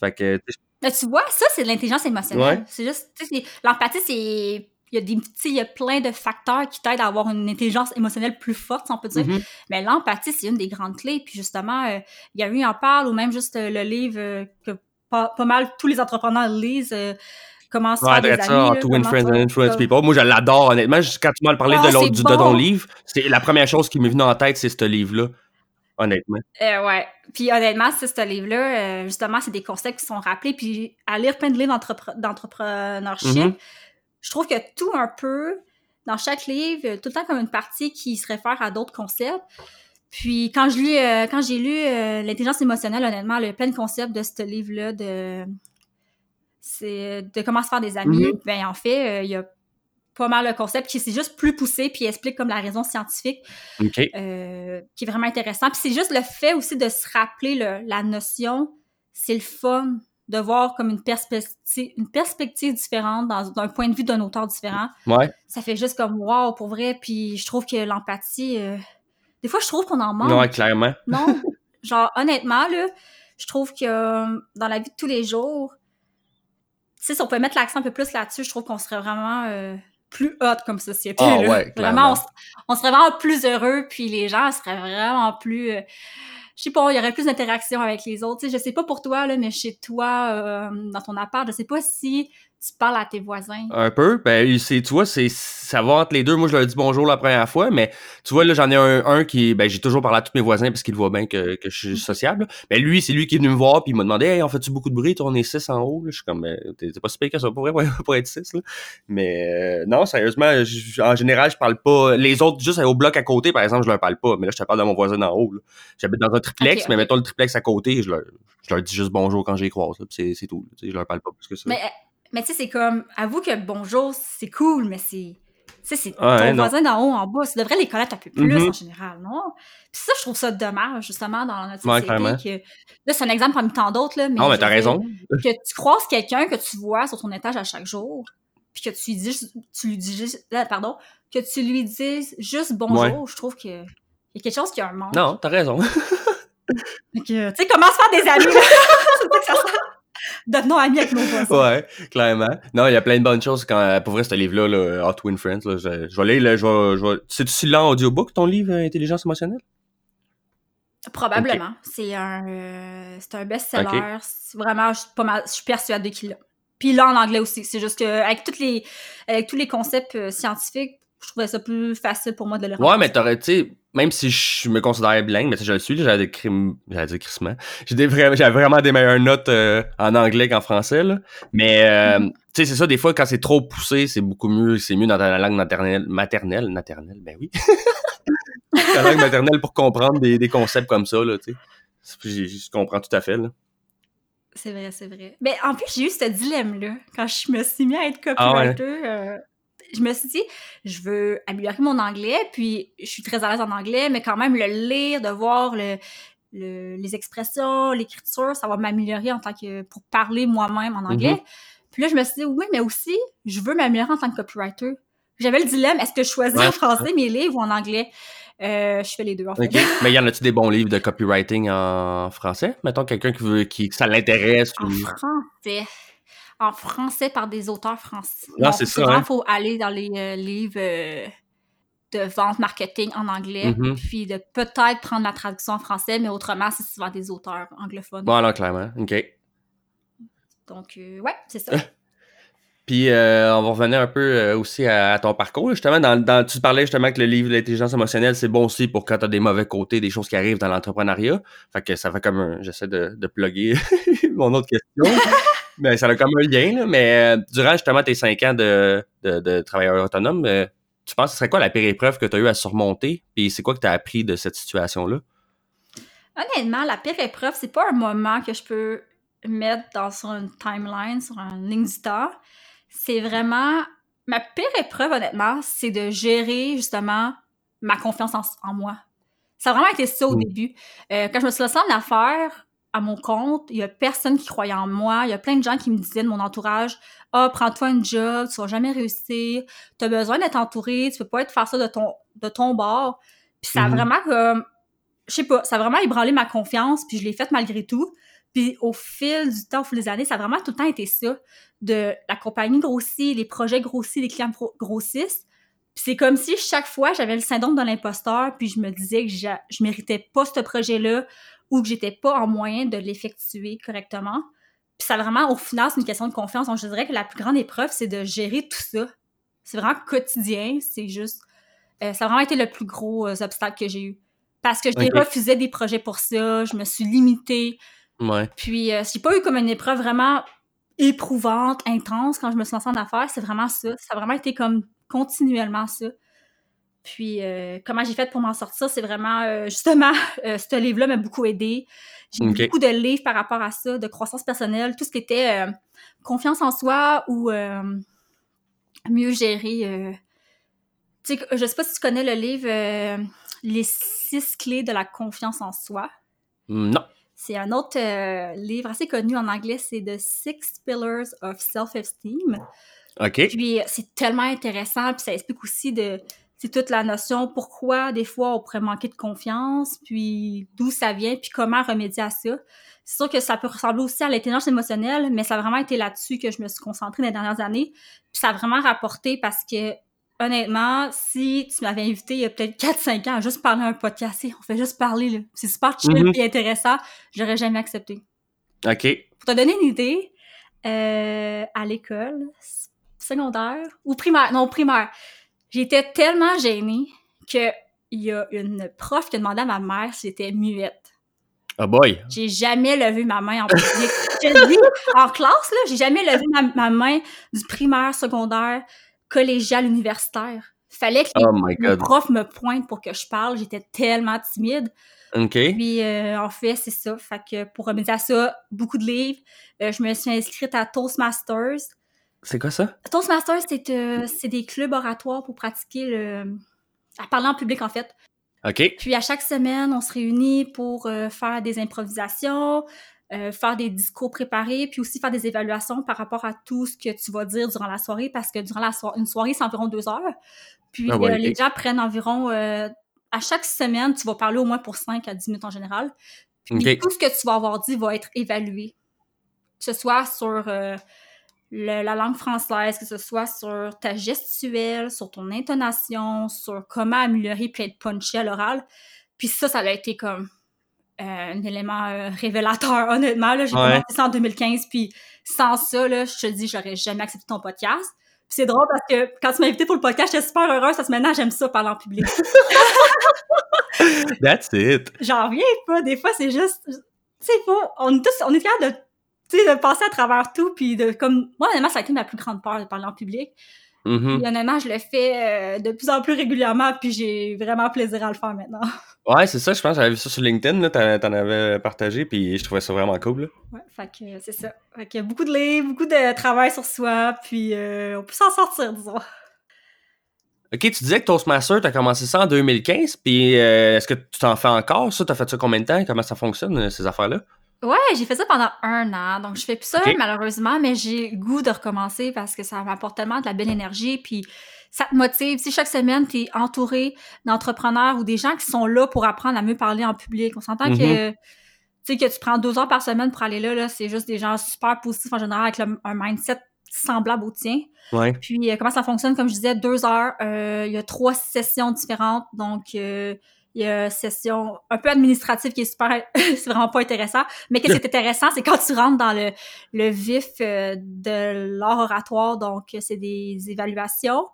fait que, tu vois, ça, c'est de l'intelligence émotionnelle. C'est juste, l'empathie, c'est il y a des il y a plein de facteurs qui t'aident à avoir une intelligence émotionnelle plus forte, si on peut dire. Mm-hmm. Mais l'empathie, c'est une des grandes clés. Puis justement, euh, il y a eu en parle, ou même juste le livre que pas, pas, mal tous les entrepreneurs lisent, comment se ouais, faire des ça, To Win Friends and Influence People. Moi, je l'adore, honnêtement. Quand tu m'as parlé de, ah, de ton livre, c'est la première chose qui m'est venue en tête, c'est ce livre-là. Honnêtement. Euh, ouais. Puis honnêtement, c'est ce livre-là, euh, justement, c'est des concepts qui sont rappelés. Puis à lire plein de livres d'entrepreneurship, mm-hmm. je trouve que tout un peu, dans chaque livre, tout le temps comme une partie qui se réfère à d'autres concepts. Puis quand je lis, euh, quand j'ai lu l'intelligence émotionnelle, honnêtement, a plein de concepts de ce livre-là de c'est de comment se faire des amis. Mm-hmm. Ben, en fait, euh, il y a pas mal le concept, qui c'est juste plus poussé, puis explique comme la raison scientifique, OK. euh, qui est vraiment intéressant. Puis c'est juste le fait aussi de se rappeler le- la notion, c'est le fun de voir comme une perspective, une perspective différente dans- d'un point de vue d'un auteur différent. Ouais. Ça fait juste comme wow pour vrai. Puis je trouve que l'empathie, euh, des fois je trouve qu'on en manque. Ouais, clairement. Non, genre honnêtement là, je trouve que euh, dans la vie de tous les jours, si on peut mettre l'accent un peu plus là-dessus, je trouve qu'on serait vraiment euh, plus hot comme société. Ah là. ouais, vraiment, on, serait vraiment plus heureux, puis les gens seraient vraiment plus. euh, je sais pas, il y aurait plus d'interaction avec les autres. Tu sais, je sais pas pour toi, là, mais chez toi, euh, dans ton appart, je sais pas si tu parles à tes voisins. Un peu. Ben, c'est, tu vois, c'est, ça va entre les deux. Moi, je leur dis bonjour la première fois, mais tu vois, là, j'en ai un, un qui, ben, j'ai toujours parlé à tous mes voisins parce qu'ils voient bien que, que je suis sociable. Mais lui, c'est lui qui est venu me voir, puis il m'a demandé, hey, on fait-tu beaucoup de bruit? Toi, on est six en haut, là. Je suis comme, Ben, t'es, pas si pire que ça, pour vrai, pour, être six, là. Mais, euh, non, sérieusement, je- en général, je parle pas. Les autres, juste au bloc à côté, par exemple, je leur parle pas. Mais là, je te parle de mon voisin en haut. J'habite dans un triplex, mais mettons le triplex à côté, je leur, je leur dis juste bonjour quand j'y croise, là, puis c'est, c'est tout. je leur parle pas plus que ça. Mais, mais tu sais, c'est comme, avoue que bonjour, c'est cool, mais c'est. Tu sais, c'est Ouais, ton voisin d'en haut, en bas. Tu devrais les connaître un peu plus Mhm. en général, non? Puis ça, je trouve ça dommage, justement, dans notre Ouais, société. que, là, c'est un exemple parmi tant d'autres, là. Mais non, mais je t'as raison. Que tu croises quelqu'un que tu vois sur ton étage à chaque jour, puis que tu lui dis, juste- tu lui dis pardon, que tu lui dises juste bonjour, je trouve que. Il y a quelque chose qui a un manque. Non, t'as raison. Tu sais, comment se faire des amis, Devenons amis avec nos voisins. Ouais, clairement. Non, il y a plein de bonnes choses quand, pour vrai, ce livre-là, là, Hot Twin Friends, là, je, je vais lire, là, je vais, je vais... C'est-tu là en audiobook, ton livre, euh, Intelligence émotionnelle? Probablement. C'est un, euh, c'est un best-seller. C'est Vraiment, je suis pas mal, je suis persuadée qu'il l'a. Puis là, en anglais aussi. C'est juste que, avec, toutes les, avec tous les concepts euh, scientifiques, je trouvais ça plus facile pour moi de le Ouais, mais t'aurais, tu sais, même si je me considère bilingue, mais je le suis, j'avais des crimes. J'ai des vrais- j'avais vraiment des meilleures notes euh, en anglais qu'en français, là. Mais, euh, Mhm. tu sais, c'est ça, des fois, quand c'est trop poussé, c'est beaucoup mieux, c'est mieux dans ta langue maternelle, maternelle, maternelle, ben oui. ta langue maternelle pour comprendre des, des concepts comme ça, là, tu sais. Je, comprends tout à fait, là. C'est vrai, c'est vrai. Mais en plus, j'ai eu ce dilemme-là. Quand je me suis mis à être Ah ouais. copywriter, euh, je me suis dit, je veux améliorer mon anglais, puis je suis très à l'aise en anglais, mais quand même, le lire, de voir le, le- les expressions, l'écriture, ça va m'améliorer en tant que pour parler moi-même en anglais. Mhm. Puis là, je me suis dit, oui, mais aussi, je veux m'améliorer en tant que copywriter. J'avais le dilemme, est-ce que je choisis Ouais. en français mes livres ou en anglais? Euh, je fais les deux, en fait. OK. Mais y en a-tu des bons livres de copywriting en français? Mettons quelqu'un qui veut, qui, que ça l'intéresse En ou... français? En français par des auteurs français. Ah, c'est ça, Vraiment, hein. faut aller dans les euh, livres euh, de vente marketing en anglais, Mhm. puis de peut-être prendre la traduction en français, mais autrement, c'est souvent des auteurs anglophones. Bon, alors, clairement. OK. Donc, euh, ouais, c'est ça. Puis, euh, on va revenir un peu euh, aussi à, à ton parcours. Justement, dans, dans- tu parlais justement que le livre de l'intelligence émotionnelle, c'est bon aussi pour quand tu as des mauvais côtés, des choses qui arrivent dans l'entrepreneuriat. Fait que ça fait comme un... J'essaie de, de plugger mon autre question. mais ça a comme un lien. Là. Mais euh, durant justement tes cinq ans de, de, de travailleur autonome, euh, tu penses que ce serait quoi la pire épreuve que tu as eu à surmonter? Puis c'est quoi que tu as appris de cette situation-là? Honnêtement, la pire épreuve, c'est pas un moment que je peux mettre dans sur une timeline, sur une ligne du temps. C'est vraiment ma pire épreuve, honnêtement, c'est de gérer justement ma confiance en, en moi. Ça a vraiment été ça au Mm. début. Euh, quand je me suis lancée en affaires à mon compte, il y a personne qui croyait en moi. Il y a plein de gens qui me disaient de mon entourage Ah, prends-toi un job, tu vas jamais réussir, tu as besoin d'être entouré, tu peux pas être faire ça de ton, de ton bord. Puis ça a Mhm. vraiment comme je sais pas, ça a vraiment ébranlé ma confiance, puis je l'ai faite malgré tout. Puis au fil du temps, au fil des années, ça a vraiment tout le temps été ça. De la compagnie grossit, les projets grossissent, les clients grossissent. Puis c'est comme si chaque fois, j'avais le syndrome de l'imposteur, puis je me disais que j'a- je méritais pas ce projet-là ou que j'étais pas en moyen de l'effectuer correctement. Puis ça vraiment, au final, c'est une question de confiance. Donc je dirais que la plus grande épreuve, c'est de gérer tout ça. C'est vraiment quotidien, c'est juste... euh, ça a vraiment été le plus gros euh, obstacle que j'ai eu. Parce que Ok. refusé des projets pour ça, je me suis limitée. Ouais. Puis, euh, j'ai pas eu comme une épreuve vraiment éprouvante, intense quand je me suis lancée en affaires. C'est vraiment ça. Ça a vraiment été comme continuellement ça. Puis, euh, comment j'ai fait pour m'en sortir, c'est vraiment, euh, justement, euh, ce livre-là m'a beaucoup aidé. J'ai beaucoup de livres par rapport à ça, de croissance personnelle, tout ce qui était confiance en soi ou mieux gérer. Tu sais, je sais pas si tu connais le livre Les six clés de la confiance en soi. Non. C'est un autre livre assez connu en anglais, c'est The Six Pillars of Self-Esteem. OK. Puis c'est tellement intéressant, puis ça explique aussi de c'est toute la notion pourquoi des fois on pourrait manquer de confiance, puis d'où ça vient, puis comment remédier à ça. C'est sûr que ça peut ressembler aussi à l'intelligence émotionnelle, mais ça a vraiment été là-dessus que je me suis concentrée dans les dernières années. Puis ça a vraiment rapporté parce que honnêtement, si tu m'avais invité il y a peut-être 4-5 ans à juste parler un podcast, on fait juste parler, là. C'est super chill Mhm. et intéressant, j'aurais jamais accepté. OK. Pour te donner une idée, euh, à l'école, secondaire ou primaire, non primaire, j'étais tellement gênée que il y a une prof qui a demandé à ma mère si j'étais muette. Oh boy. J'ai jamais levé ma main en public. Je dis, en classe, là, j'ai jamais levé ma, ma main du primaire, secondaire, collégial, universitaire. Fallait que les, Oh les profs me pointent pour que je parle. J'étais tellement timide. OK. Puis, euh, en fait, c'est ça. Fait que pour remédier à ça, beaucoup de livres. Euh, je me suis inscrite à Toastmasters. C'est quoi ça? Toastmasters, c'est euh, c'est des clubs oratoires pour pratiquer le... à parler en public, en fait. OK. Puis à chaque semaine, on se réunit pour euh, faire des improvisations, euh, faire des discours préparés, puis aussi faire des évaluations par rapport à tout ce que tu vas dire durant la soirée, parce que durant la so- une soirée, c'est environ deux heures. Puis Ah ouais, euh, les gens prennent environ... euh, à chaque semaine, tu vas parler au moins pour 5 à 10 minutes en général. Puis tout ce que tu vas avoir dit va être évalué. Que ce soit sur le- la langue française, que ce soit sur ta gestuelle, sur ton intonation, sur comment améliorer puis être punché à l'oral. Puis ça, ça a été comme euh, un élément euh, révélateur, honnêtement. là. J'ai Ouais. commencé ça en 2015, puis sans ça, là, je te dis, j'aurais jamais accepté ton podcast. Puis c'est drôle parce que quand tu m'as invité pour le podcast, j'étais super heureuse parce que maintenant, j'aime ça parler en public. That's it. J'en reviens pas. Des fois, c'est juste, tu sais on est tous, on est capable de, tu sais, de passer à travers tout, puis de, comme, moi, honnêtement, ça a été ma plus grande peur de parler en public. Mhm. Puis honnêtement, je le fais euh, de plus en plus régulièrement, puis j'ai vraiment plaisir à le faire maintenant. Ouais, c'est ça, je pense. J'avais vu ça sur LinkedIn, là, t'en avais partagé, puis je trouvais ça vraiment cool. Là. Ouais, fait que c'est ça. Fait que beaucoup de livres, beaucoup de travail sur soi, puis euh, on peut s'en sortir, disons. Ok, tu disais que Toastmaster, t'as commencé ça en 2015, puis euh, est-ce que tu t'en fais encore, ça? T'as fait ça combien de temps? Comment ça fonctionne, ces affaires-là? Ouais, j'ai fait ça pendant un an, donc je fais plus ça Ok. malheureusement, mais j'ai le goût de recommencer parce que ça m'apporte tellement de la belle énergie, puis ça te motive. Sais, chaque semaine, tu es entouré d'entrepreneurs ou des gens qui sont là pour apprendre à mieux parler en public. On s'entend que, tu sais, que tu prends deux heures par semaine pour aller là, là c'est juste des gens super positifs en général avec le- un mindset semblable au tien. Ouais. Puis euh, comment ça fonctionne, comme je disais, deux heures. euh, Il y a trois sessions différentes. Donc, euh, il y a une session un peu administrative qui est super... c'est vraiment pas intéressant. Mais qu'est-ce qui est intéressant, c'est quand tu rentres dans le, le vif euh, de l'art oratoire. Donc, c'est des évaluations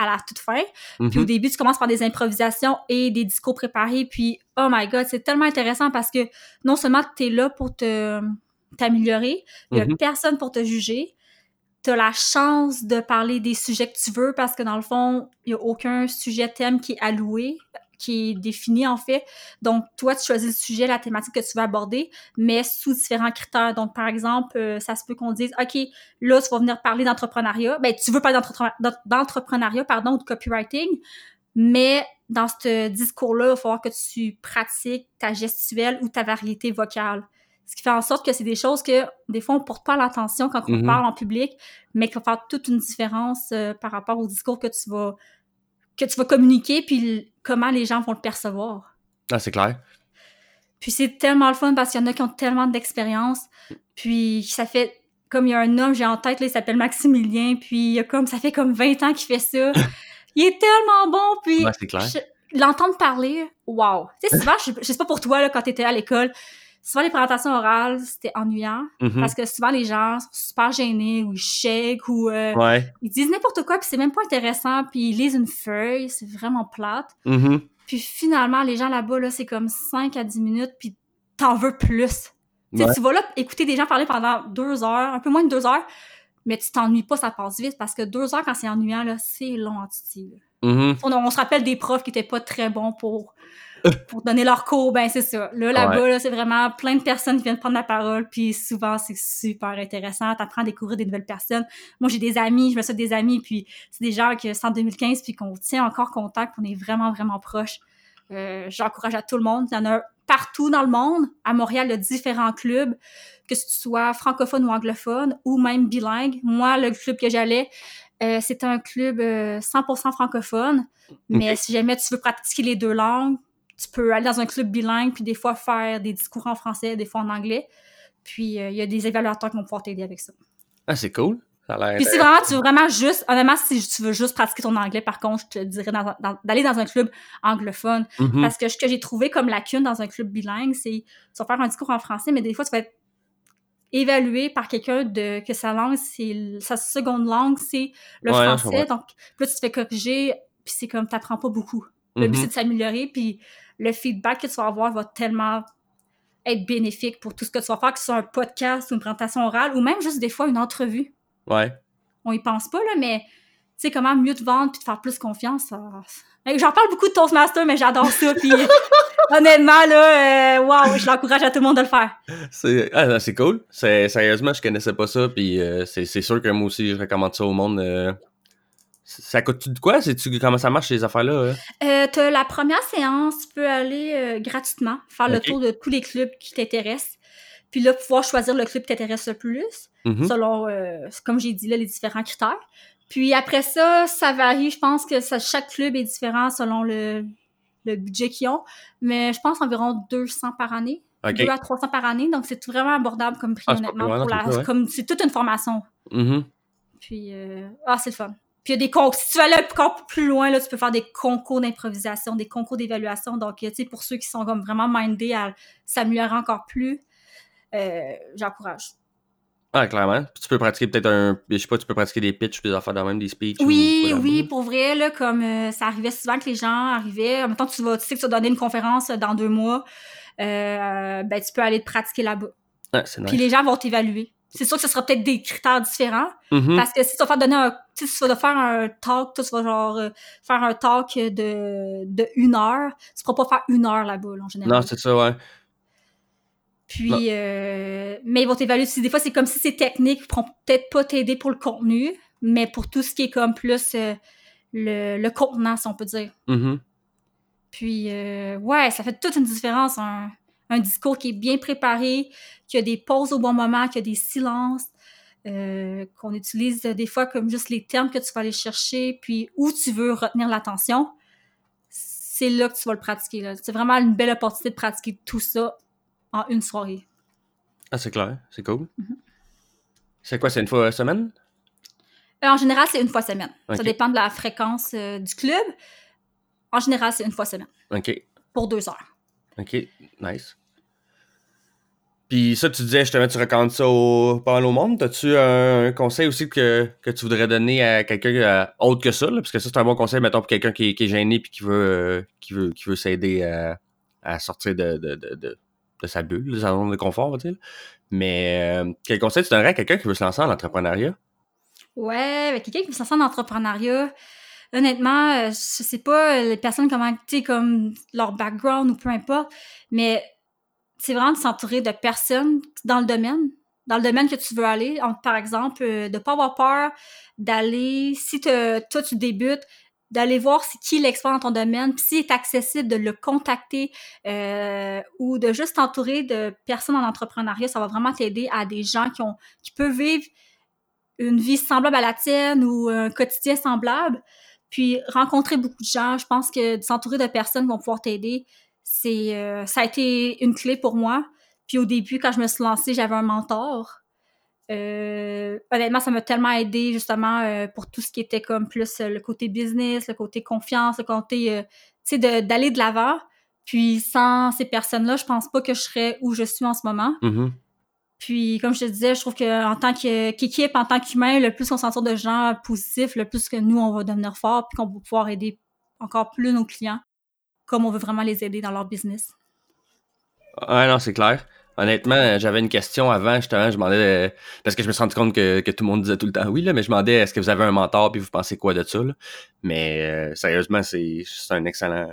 à la toute fin. Puis au Mhm. début, tu commences par des improvisations et des discours préparés. Puis, oh my God, c'est tellement intéressant parce que non seulement tu es là pour te t'améliorer, il y a Mhm. personne pour te juger. Tu as la chance de parler des sujets que tu veux parce que dans le fond, il n'y a aucun sujet thème qui est alloué, qui est défini en fait. Donc, toi, tu choisis le sujet, la thématique que tu veux aborder, mais sous différents critères. Donc, par exemple, euh, ça se peut qu'on dise, OK, là, tu vas venir parler d'entrepreneuriat. Ben, tu veux parler d'entrepre- d'entrepreneuriat, pardon, ou de copywriting, mais dans ce discours-là, il va falloir que tu pratiques ta gestuelle ou ta variété vocale. Ce qui fait en sorte que c'est des choses que, des fois, on porte pas l'attention quand on Mhm. parle en public, mais qui va faire toute une différence euh, par rapport au discours que tu vas que tu vas communiquer, puis comment les gens vont le percevoir. Ah, c'est clair. Puis c'est tellement le fun parce qu'il y en a qui ont tellement d'expérience. Puis ça fait comme il y a un homme, j'ai en tête, là, il s'appelle Maximilien, puis il y a comme ça fait comme 20 ans qu'il fait ça. il est tellement bon, puis Ouais, c'est clair. je- l'entendre parler, wow. Tu sais, souvent, je, je sais pas pour toi, là, quand t'étais à l'école, souvent les présentations orales, c'était ennuyant. Mhm. Parce que souvent, les gens sont super gênés, ou ils shake, ou euh, Ouais. ils disent n'importe quoi, puis c'est même pas intéressant, puis ils lisent une feuille, c'est vraiment plate. Mhm. Puis finalement, les gens là-bas, là, c'est comme 5 à 10 minutes, puis t'en veux plus. Ouais. Tu vas là écouter des gens parler pendant deux heures, un peu moins de deux heures, mais tu t'ennuies pas, ça passe vite, parce que deux heures, quand c'est ennuyant, là, c'est long en titi. Mhm. On, on se rappelle des profs qui étaient pas très bons pour pour donner leur cours, ben c'est ça. Là, là-bas, là, c'est vraiment plein de personnes qui viennent prendre la parole, puis souvent, c'est super intéressant. T'apprends à découvrir des nouvelles personnes. Moi, j'ai des amis, je me suis des amis, puis c'est des gens que c'est en 2015, puis qu'on tient encore contact, on est vraiment, vraiment proches. Euh, j'encourage à tout le monde. Il y en a partout dans le monde. À Montréal, il y a différents clubs, que ce soit francophone ou anglophone, ou même bilingue. Moi, le club que j'allais, euh, c'était un club 100% francophone. Mais si jamais tu veux pratiquer les deux langues, tu peux aller dans un club bilingue, puis des fois faire des discours en français, des fois en anglais. Puis euh, il y a des évaluateurs qui vont pouvoir t'aider avec ça. Ah, c'est cool. Puis si vraiment tu veux vraiment juste, honnêtement, si tu veux juste pratiquer ton anglais, par contre, je te dirais d'aller dans, un club anglophone. Mm-hmm. Parce que ce que j'ai trouvé comme lacune dans un club bilingue, c'est tu vas faire un discours en français, mais des fois, tu vas être évalué par quelqu'un de que sa langue, c'est sa seconde langue, c'est le français. Donc, là, tu te fais corriger, puis c'est comme, t'apprends pas beaucoup. Le but, mm-hmm. c'est de s'améliorer, puis le feedback que tu vas avoir va tellement être bénéfique pour tout ce que tu vas faire, que ce soit un podcast, une présentation orale, ou même juste des fois une entrevue. Ouais. On y pense pas, là, mais tu sais, comment mieux te vendre puis te faire plus confiance. J'en parle beaucoup de Toastmaster, mais j'adore ça. Puis honnêtement, là, euh, je l'encourage à tout le monde de le faire. C'est ah, cool. Sérieusement, je connaissais pas ça. Puis euh, c'est sûr que moi aussi, je recommande ça au monde. Euh, ça coûte-tu de quoi? -tu, comment ça marche, ces affaires-là? Euh, t'as la première séance, tu peux aller euh, gratuitement, faire le tour de tous les clubs qui t'intéressent. Puis là, pouvoir choisir le club qui t'intéresse le plus, mm-hmm. selon, euh, comme j'ai dit là, les différents critères. Puis après ça, ça varie. Je pense que ça, chaque club est différent selon le, le budget qu'ils ont. Mais je pense environ 200 par année. 2 à 300 par année. Donc, c'est vraiment abordable comme prix, ah, honnêtement. Pour la, comme C'est toute une formation. Mm-hmm. Puis, ah, c'est le fun. Puis il y a des concours. Si tu vas aller encore plus loin, là, tu peux faire des concours d'improvisation, des concours d'évaluation. Donc, tu sais, pour ceux qui sont comme vraiment mindés à s'améliorer encore plus, euh, j'encourage. Ah, clairement. Puis tu peux pratiquer peut-être un. Je sais pas, tu peux pratiquer des pitchs, des affaires de même, des speeches. Oui, oui, pour vrai, là, comme euh, ça arrivait souvent que les gens arrivaient. En même temps, tu, vas, tu sais que tu vas donner une conférence dans deux mois, euh, ben, tu peux aller te pratiquer là-bas. Ah, nice. Puis les gens vont t'évaluer c'est sûr que ce sera peut-être des critères différents. Mm-hmm. Parce que si tu vas faire donner un, si tu vas faire un talk, tu vas genre euh, faire un talk de, de une heure, tu pourras pas faire une heure là-bas, en général. Non, c'est ça, ouais. Puis, euh, mais ils vont t'évaluer. Des fois, c'est comme si c'est technique, ils pourront peut-être pas t'aider pour le contenu, mais pour tout ce qui est comme plus euh, le, le contenant, si on peut dire. Mm-hmm. Puis, ouais, ça fait toute une différence, un, un discours qui est bien préparé, qui a des pauses au bon moment, qui a des silences, euh, qu'on utilise des fois comme juste les termes que tu vas aller chercher, puis où tu veux retenir l'attention. C'est là que tu vas le pratiquer. C'est vraiment une belle opportunité de pratiquer tout ça en une soirée. Ah, c'est clair, c'est cool. Mm-hmm. C'est quoi, c'est une fois semaine? Euh, en général, c'est une fois semaine. Ça dépend de la fréquence euh, du club. En général, c'est une fois semaine. OK. Pour deux heures. OK, nice. Puis ça, tu disais justement, tu recommandes ça au, pas mal au monde. As-tu un, conseil aussi que, que, tu voudrais donner à quelqu'un euh, autre que ça? parce que ça, c'est un bon conseil, mettons, pour quelqu'un qui, qui, est gêné puis qui veut, euh, qui veut, qui veut s'aider à, à, sortir de, de, de, de, sa bulle, de sa zone de confort, on va dire. Mais euh, quel conseil tu donnerais à quelqu'un qui veut se lancer en entrepreneuriat? Ouais, quelqu'un qui veut se lancer en entrepreneuriat, honnêtement, je sais pas les personnes comment, tu sais, comme leur background ou peu importe, mais c'est vraiment de s'entourer de personnes dans le domaine, dans le domaine que tu veux aller. par exemple, euh, de pas avoir peur d'aller, si toi tu débutes, d'aller voir qui l'expert dans ton domaine, puis s'il est accessible, de le contacter euh, ou de juste t'entourer de personnes en entrepreneuriat, ça va vraiment t'aider à des gens qui ont qui peuvent vivre une vie semblable à la tienne ou un quotidien semblable. Puis rencontrer beaucoup de gens, je pense que de s'entourer de personnes vont pouvoir t'aider, c'est euh, ça a été une clé pour moi. Puis au début, quand je me suis lancée, j'avais un mentor. Euh, honnêtement, ça m'a tellement aidé justement euh, pour tout ce qui était comme plus le côté business, le côté confiance, le côté, tu sais, d'aller de l'avant. Puis sans ces personnes-là, je pense pas que je serais où je suis en ce moment. Mm-hmm. Puis comme je te disais, je trouve qu'en tant qu'équipe, en tant qu'humain, le plus on s'entoure de gens positifs, le plus que nous, on va devenir fort, puis qu'on va pouvoir aider encore plus nos clients comme on veut vraiment les aider dans leur business. Ah non, c'est clair. Honnêtement, j'avais une question avant, justement, je demandais, parce que je me suis rendu compte que, tout le monde disait tout le temps oui, là, mais je demandais est-ce que vous avez un mentor, puis vous pensez quoi de ça, Mais euh, sérieusement, c'est un excellent,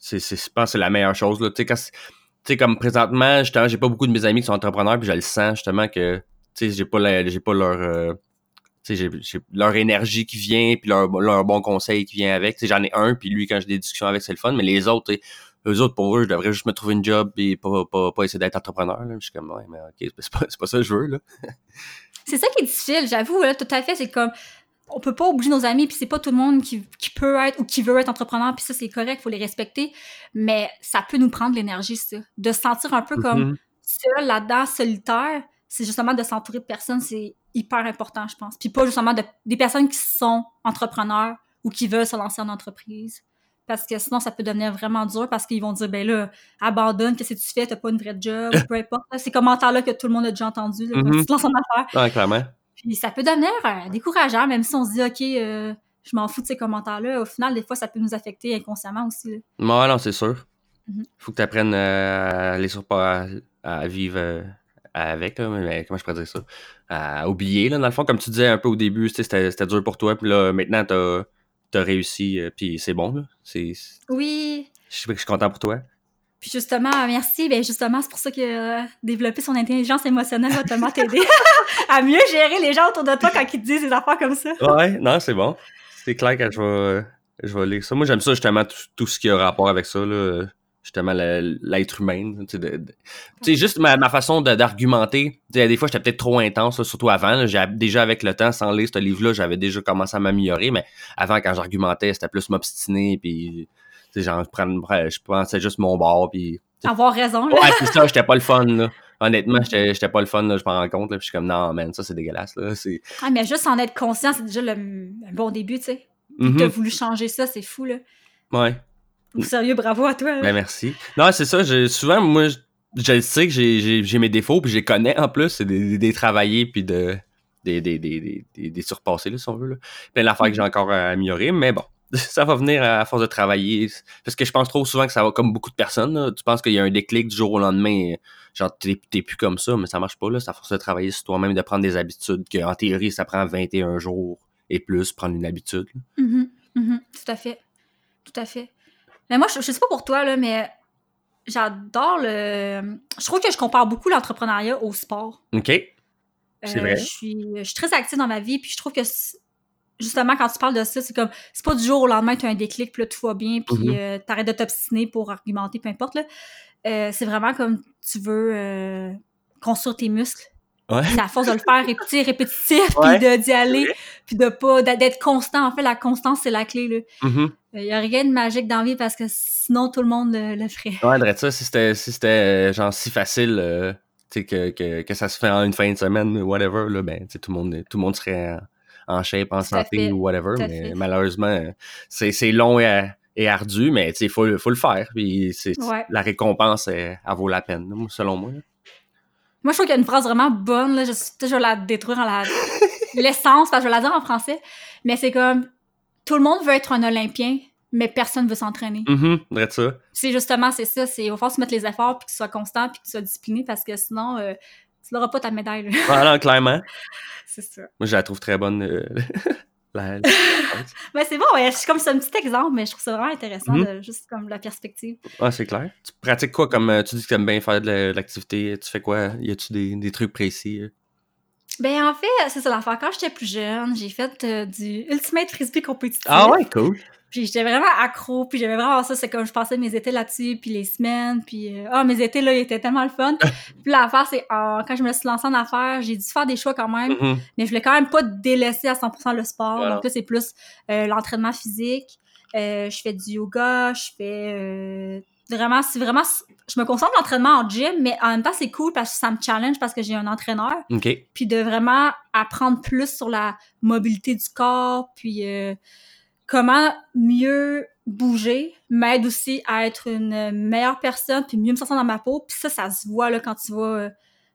je pense que c'est la meilleure chose. Là. Tu sais, quand c'est- tu sais, comme présentement, justement, j'ai pas beaucoup de mes amis qui sont entrepreneurs, puis je le sens justement que j'ai pas pas leur euh, j'ai, j'ai leur énergie qui vient, puis leur, leur bon conseil qui vient avec. J'en ai un, puis lui, quand j'ai des discussions avec, c'est le fun, mais les autres, eux autres, pour eux, je devrais juste me trouver une job et pas, pas, pas essayer d'être entrepreneur. Là. Je suis comme, ouais, mais ok, c'est pas, c'est pas ça que je veux, là. C'est ça qui est difficile, j'avoue, là, tout à fait. C'est comme, on peut pas obliger nos amis, puis c'est pas tout le monde qui, qui peut être ou qui veut être entrepreneur, puis ça, c'est correct, faut les respecter. Mais ça peut nous prendre l'énergie, ça. De se sentir un peu comme Mhm. seul là-dedans, solitaire, c'est justement de s'entourer de personnes, c'est hyper important, je pense. Puis pas justement de, des personnes qui sont entrepreneurs ou qui veulent se lancer en entreprise. Parce que sinon, ça peut devenir vraiment dur parce qu'ils vont dire, ben là, abandonne, qu'est-ce que tu fais, t'as pas une vraie job, peu importe. Ces commentaires-là que tout le monde a déjà entendus, là, quand Mhm. tu te lances en affaires. Ouais, clairement. Puis ça peut devenir euh, décourageant, même si on se dit, OK, euh, je m'en fous de ces commentaires-là. Au final, des fois, ça peut nous affecter inconsciemment aussi. là. Ouais, non, c'est sûr. Mhm. Faut que tu apprennes à les surpas à, à vivre euh, avec, là, mais comment je pourrais dire ça? À oublier, là, dans le fond, comme tu disais un peu au début, c'était c'était dur pour toi, puis là, maintenant, t'as as réussi, euh, puis c'est bon, là. Oui. Je suis je suis content pour toi. Puis justement, merci. Ben justement, c'est pour ça que euh, développer son intelligence émotionnelle va tellement t'aider à mieux gérer les gens autour de toi quand ils te disent des affaires comme ça. Ouais, non, c'est bon. C'est clair que je vais, je vais lire ça. Moi, j'aime ça, justement, tout, tout ce qui a rapport avec ça, là. Justement, l'être humain. Tu sais, juste ma, ma façon d'argumenter. Des fois, j'étais peut-être trop intense, là, surtout avant. là. J'ai- déjà, avec le temps, sans lire ce livre-là, j'avais déjà commencé à m'améliorer. Mais avant, quand j'argumentais, c'était plus m'obstiner. Puis, genre, je, pensais juste mon bord. Puis, Avoir raison, là. ouais, puis ça, j'étais pas le fun, là. Honnêtement, j'étais j'étais pas le fun, là, je m'en rends compte. Là, puis je suis comme, non, man, ça, c'est dégueulasse. Là. C'est... Ah, mais juste en être conscient, c'est déjà le, un bon début, tu sais. Mhm. T'as voulu changer ça, c'est fou, là. Ouais. Sérieux, bravo à toi. là. Ben merci. Non, c'est ça. je- souvent, moi, je, sais que j'ai- mes défauts, puis je les connais en plus. C'est des, des, des travaillés, puis de, des, des, des, des, surpassés, là, si on veut. Là. Plein d'affaires que j'ai encore à améliorer, mais bon, ça va venir à force de travailler. Parce que je pense trop souvent que ça va comme beaucoup de personnes. là. Tu penses qu'il y a un déclic du jour au lendemain, genre t'es t'es plus comme ça, mais ça marche pas. là. C'est à force de travailler sur toi-même, de prendre des habitudes, qu'en théorie, ça prend 21 jours et plus, prendre une habitude. là. Mhm, mhm, tout à fait. Tout à fait. Mais moi, je, je sais pas pour toi, là, mais j'adore le. Je trouve que je compare beaucoup l'entrepreneuriat au sport. OK? C'est Euh, vrai. Je suis, je suis très active dans ma vie, puis je trouve que justement, quand tu parles de ça, c'est comme, c'est pas du jour au lendemain, tu as un déclic, puis là, tout va bien, puis Mhm. euh, t'arrêtes de t'obstiner pour argumenter, peu importe. Là. Euh, c'est vraiment comme tu veux construire tes muscles. Ouais. C'est à force de le faire répéter, répétitif, Ouais. puis de- d'y aller, puis de pas, d'être constant. En fait, la constance, c'est la clé. Là. Mhm. Il y a rien de magique dans la vie parce que sinon, tout le monde le, le ferait. Ouais, dirais ça, si c'était si c'était euh, genre si facile euh, que, que, que ça se fait en une fin de semaine, whatever, là, ben, tout le monde tout le monde serait en, en shape, en Tout santé ou whatever, tout mais malheureusement, c'est long et, et ardu, mais il faut, le- faut le faire. Puis Ouais. la récompense, elle, elle vaut la peine, selon moi. Moi, je trouve qu'il y a une phrase vraiment bonne, là. Je, je vais la détruire en la. L'essence, parce que je vais la dire en français. Mais c'est comme. Tout le monde veut être un Olympien, mais personne veut s'entraîner. Mhm, ça. C'est justement, c'est ça. C'est, il va falloir se mettre les efforts, puis que tu sois constant, puis que tu sois discipliné, parce que sinon, euh, tu n'auras pas ta médaille, là. Ah, non, clairement. c'est ça. Moi, je la trouve très bonne. euh, la- Mais c'est bon, ouais. C'est comme c'est un petit exemple, mais je trouve ça vraiment intéressant, Mhm. de, juste comme la perspective. Ah, c'est clair. Tu pratiques quoi comme euh, tu dis que tu aimes bien faire de la- de l'activité? Tu fais quoi? Y a-tu des, des trucs précis? Ben, en fait, c'est ça l'affaire. Quand j'étais plus jeune, j'ai fait euh, du Ultimate Frisbee compétitif. Ah ouais, cool. Puis j'étais vraiment accro, puis j'aimais vraiment ça. C'est comme je passais mes étés là-dessus, puis les semaines, puis euh, ah mes étés là, ils étaient tellement le fun. puis l'affaire c'est quand je me suis lancée en affaires, j'ai dû faire des choix quand même, Mhm. mais je voulais quand même pas délaisser à 100% le sport. Voilà. Donc là c'est plus euh, l'entraînement physique. Euh, je fais du yoga, je fais vraiment c'est vraiment je me concentre l'entraînement en gym, mais en même temps c'est cool parce que ça me challenge parce que j'ai un entraîneur OK. puis de vraiment apprendre plus sur la mobilité du corps, puis euh, comment mieux bouger m'aide aussi à être une meilleure personne, puis mieux me sentir dans ma peau. Puis ça, ça se voit là, quand tu vas euh,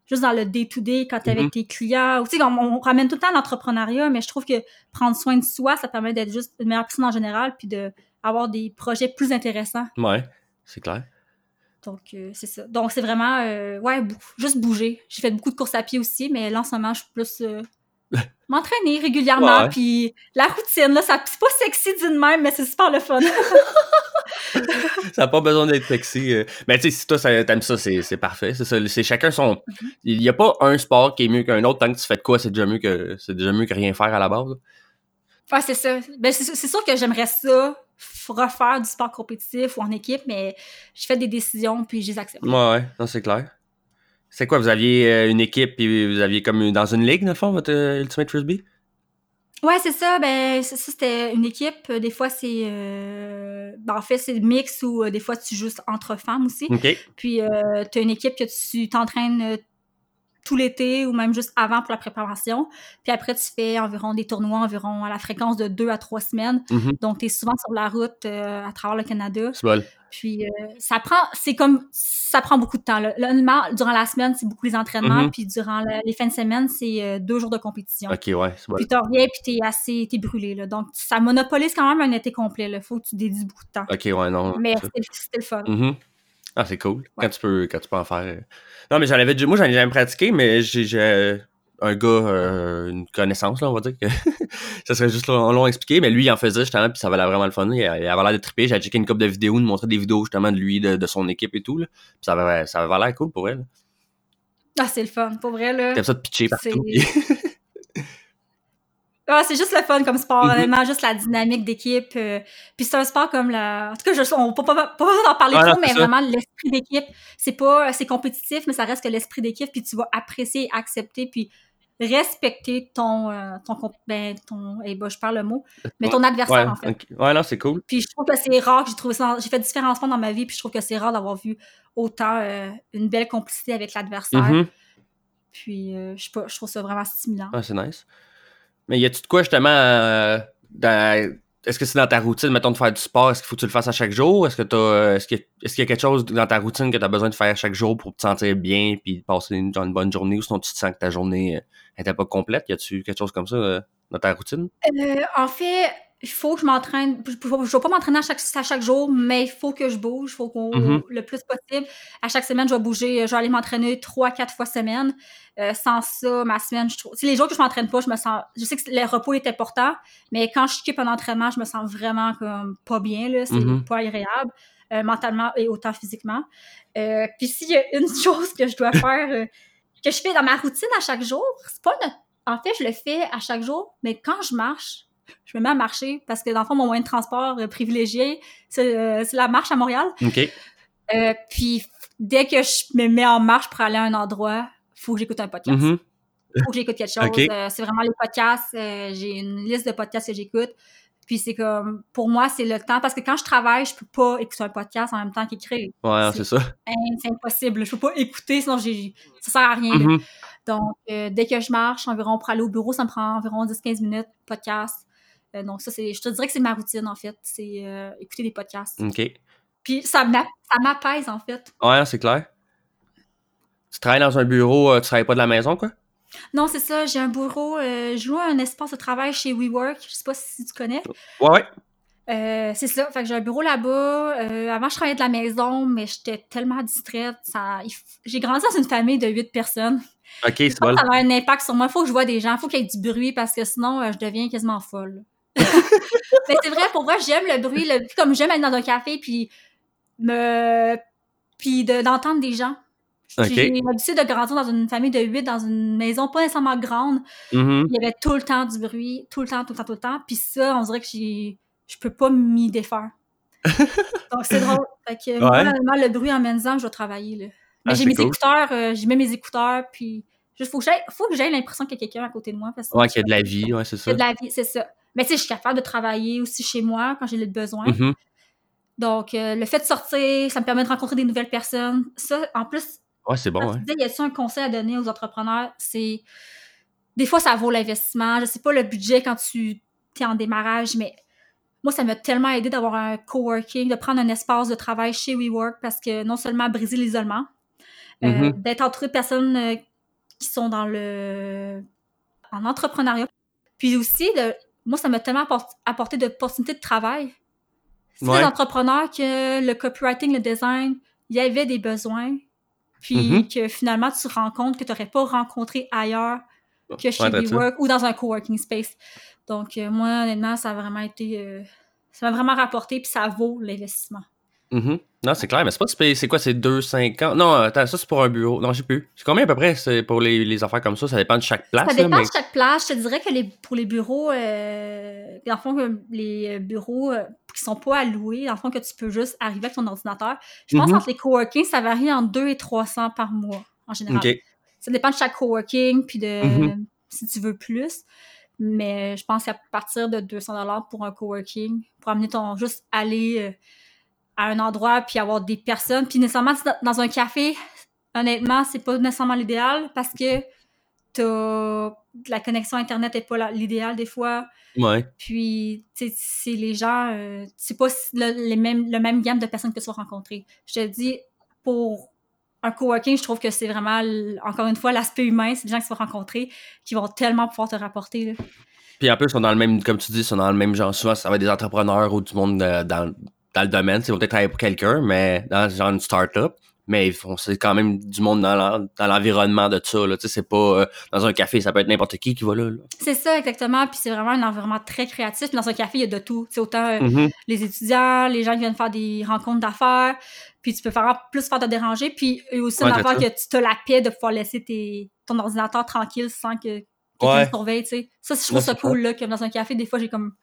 juste dans le day-to-day, quand tu es Mhm. avec tes clients. Ou, tu sais, on, on ramène tout le temps à l'entrepreneuriat, mais je trouve que prendre soin de soi, ça permet d'être juste une meilleure personne en général, puis de avoir des projets plus intéressants. Ouais, c'est clair. Donc, euh, c'est ça. Donc, c'est vraiment, euh, ouais, bou- juste bouger. J'ai fait beaucoup de courses à pied aussi, mais là, en ce moment, je suis plus euh, m'entraîner régulièrement. Puis la routine, là, ça, c'est pas sexy d'une même, mais c'est super le fun. ça n'a pas besoin d'être sexy. Mais tu sais, si toi, ça- t'aimes ça, c'est parfait. C'est ça. C'est chacun son. Mhm. Il n'y a pas un sport qui est mieux qu'un autre. Tant que tu fais de quoi, c'est déjà mieux que c'est déjà mieux que rien faire à la base. Ouais, c'est ça. Ben, c'est sûr que j'aimerais ça, refaire du sport compétitif ou en équipe, mais je fais des décisions puis je les accepte. Ouais, ouais. Non, c'est clair. C'est quoi, vous aviez euh, une équipe et vous aviez comme dans une ligue, dans le fond, votre euh, Ultimate Frisbee? Ouais, c'est ça. Ben, ça, c'était une équipe. Des fois, c'est. euh, ben, en fait, c'est mix ou euh, des fois, tu joues entre femmes aussi. OK. Puis, euh, tu as une équipe que tu t'entraînes euh, tout l'été ou même juste avant pour la préparation. Puis après, tu fais environ des tournois, environ à la fréquence de deux à trois semaines. Mhm. Donc, tu es souvent sur la route euh, à travers le Canada. C'est bon. Puis, euh, ça prend. C'est comme. Ça prend beaucoup de temps. Là. Durant la semaine, c'est beaucoup les entraînements. Mhm. Puis, durant la- les fins de semaine, c'est euh, deux jours de compétition. OK, ouais, c'est bon. Puis t'en reviens, puis t'es assez, t'es brûlé, là. Donc, ça monopolise quand même un été complet, là. Faut que tu dédies beaucoup de temps. OK, ouais, non. Mais c'était le fun. Mhm. Ah, c'est cool. Quand, tu peux, quand tu peux en faire. euh. Non, mais j'en avais déjà. Moi, j'en ai jamais pratiqué, mais j'ai j'ai un gars, euh, une connaissance, là, on va dire que ça serait juste long, long à expliquer, mais lui, il en faisait justement, puis ça valait vraiment le fun. Il, il avait l'air de triper. J'ai checké une couple de vidéos, de montrer des vidéos justement de lui, de, de son équipe et tout. Là. Puis ça avait, ça avait l'air cool pour elle. Ah, c'est le fun. Pour vrai, là. T'aimes ça de pitcher partout. C'est- Ah, c'est juste le fun comme sport, Mhm. honnêtement, juste la dynamique d'équipe. euh, Puis c'est un sport comme la. En tout cas, je, on peut pas, pas, d'en parler Ah, trop, mais ça. vraiment l'esprit d'équipe. C'est pas. C'est compétitif, mais ça reste que l'esprit d'équipe, puis tu vas apprécier, accepter, puis respecter ton. euh, ton, ben, ton eh ben, je parle le mot, mais ton ouais, adversaire, en fait. ouais, non, c'est cool. Puis je trouve que c'est rare, que j'ai trouvé ça, j'ai fait différents sports dans ma vie, puis je trouve que c'est rare d'avoir vu autant euh, une belle complicité avec l'adversaire. Mhm. Puis je je trouve ça vraiment stimulant. Ah, c'est nice. Mais y a-tu de quoi justement euh, dans- Est-ce que c'est dans ta routine, mettons, de faire du sport? Est-ce qu'il faut que tu le fasses à chaque jour? Est-ce que t'as. euh, Est-ce qu'il y, a- est-ce qu'il y a quelque chose dans ta routine que tu as besoin de faire chaque jour pour te sentir bien puis passer une, une bonne journée ou sinon tu te sens que ta journée n'était pas complète? Y a-tu quelque chose comme ça euh, dans ta routine? Euh, en fait, il faut que je m'entraîne. Je ne vais pas m'entraîner à chaque, à chaque jour, mais il faut que je bouge. Il faut qu'on Mhm. le plus possible. À chaque semaine, je vais bouger. Je vais aller m'entraîner trois, quatre fois semaine. Euh, sans ça, ma semaine, je trouve. C'est les jours que je m'entraîne pas, je me sens. Je sais que le repos est important, mais quand je skip un entraînement, je me sens vraiment comme pas bien. là. C'est Mhm. pas agréable. euh, mentalement et autant physiquement. Euh, Puis s'il y a une chose que je dois faire, que je fais dans ma routine à chaque jour, c'est pas notre- En fait, je le fais à chaque jour, mais quand je marche, je me mets à marcher parce que dans le fond, mon moyen de transport euh, privilégié, c'est euh, c'est la marche à Montréal. OK. Euh, puis dès que je me mets en marche pour aller à un endroit, faut que j'écoute un podcast. Mhm. Faut que j'écoute quelque chose. Euh, c'est vraiment les podcasts. euh, j'ai une liste de podcasts que j'écoute. Puis c'est comme, pour moi, c'est le temps. Parce que quand je travaille, je peux pas écouter un podcast en même temps qu'écrire. Ouais, C'est- ça. C'est impossible. Je peux pas écouter, sinon j'ai, ça sert à rien. Mhm. Donc, euh, dès que je marche, environ pour aller au bureau, ça me prend environ 10-15 minutes, podcast. Euh, donc, ça, c'est, je te dirais que c'est ma routine, en fait. C'est euh, écouter des podcasts. OK. Ouais, Puis ça, m'a- ça m'apaise, en fait. non, c'est clair. Tu travailles dans un bureau, euh, tu travailles pas de la maison, quoi? Non, c'est ça. J'ai un bureau. euh, je loue un espace de travail chez WeWork. Je sais pas si tu connais. Ouais, ouais. Euh, c'est ça. Fait que j'ai un bureau là-bas. Euh, avant, je travaillais de la maison, mais j'étais tellement distraite. Ça, j'ai grandi dans une famille de huit personnes. OK, c'est bon. ça a un impact sur moi. Il faut que je vois des gens. Il faut qu'il y ait du bruit parce que sinon, euh, je deviens quasiment folle. Mais c'est vrai, pour moi, j'aime le bruit. Le, comme j'aime être dans un café puis me puis de- d'entendre des gens. J'ai l'habitude de grandir dans une famille de huit, dans une maison pas nécessairement grande. Mhm. Il y avait tout le temps du bruit, tout le temps, tout le temps, tout le temps. Puis ça, on dirait que j'ai, je peux pas m'y défaire. Donc c'est drôle. Fait que Ouais. honnêtement, le bruit en maison, je dois travailler. Là. Mais Ah, j'ai mes cool. écouteurs, euh, j'ai mis mes écouteurs, puis juste faut que j'aie, faut que j'aie l'impression qu'il y a quelqu'un à côté de moi. Parce que Ouais, qu'il y a de la vie, ouais, c'est il y ça. a de la vie, c'est ça. Mais tu sais, je suis capable de travailler aussi chez moi quand j'ai le besoin. Mhm. Donc, euh, le fait de sortir, ça me permet de rencontrer des nouvelles personnes. Ça, en plus, Ouais, c'est bon, quand ouais. tu disais, y a-t-il un conseil à donner aux entrepreneurs? C'est. Des fois, ça vaut l'investissement. Je sais pas le budget quand tu es en démarrage, mais moi, ça m'a tellement aidé d'avoir un coworking, de prendre un espace de travail chez WeWork parce que non seulement briser l'isolement, euh, Mhm. d'être entouré de personnes euh, qui sont dans le. en entrepreneuriat. Puis aussi, de, moi, ça m'a tellement apport- apporté d'opportunités de travail. C'est Ouais. des entrepreneurs que le copywriting, le design, il y avait des besoins. Puis Mhm. que finalement, tu rencontres que tu n'aurais pas rencontré ailleurs que chez Ouais. WeWork ou dans un coworking space. Donc, euh, moi, honnêtement, ça a vraiment été. euh, ça m'a vraiment rapporté, puis ça vaut l'investissement. Mhm. Non, c'est clair, mais c'est pas c'est quoi, c'est 2,50? Non, attends, ça c'est pour un bureau. Non, j'ai plus. C'est combien à peu près c'est pour les, les, affaires comme ça? Ça dépend de chaque place. Ça dépend de chaque place. Je te dirais que les, pour les bureaux, euh, dans le fond, les bureaux euh, qui sont pas alloués, dans le fond, que tu peux juste arriver avec ton ordinateur. Je pense mm entre les coworking, ça varie entre 2 et 300 par mois, en général. Ça dépend de chaque coworking, puis de mm-hmm. si tu veux plus. Mais je pense qu'à partir de 200 pour un coworking, pour amener ton. juste aller. Euh, à un endroit puis avoir des personnes. Puis nécessairement, dans un café, honnêtement, c'est pas nécessairement l'idéal parce que t'as la connexion internet est pas l'idéal des fois. Ouais. Puis c'est les gens euh, c'est pas le, les mêmes le même gamme de personnes que tu vas rencontrer. Je te dis pour un coworking, je trouve que c'est vraiment encore une fois l'aspect humain, c'est des gens que tu vas rencontrer qui vont tellement pouvoir te rapporter Puis en plus, ils sont dans le même, comme tu dis, ils sont dans le même genre. Souvent, ça va être des entrepreneurs ou du monde dans, dans le domaine. Ils vont peut-être travailler pour quelqu'un, mais dans genre une start-up. Mais c'est quand même du monde dans l'environnement de ça. Là. C'est pas euh, dans un café, ça peut être n'importe qui qui va là. C'est ça, exactement. Puis c'est vraiment un environnement très créatif. Dans un café, il y a de tout. C'est autant euh, mm-hmm. les étudiants, les gens qui viennent faire des rencontres d'affaires. Puis tu peux faire plus faire de déranger. Puis aussi affaire que tu as la paix de pouvoir laisser tes, ton ordinateur tranquille sans que quelqu'un te surveille. Ça, je trouve ça cool. Là, que dans un café, des fois, j'ai comme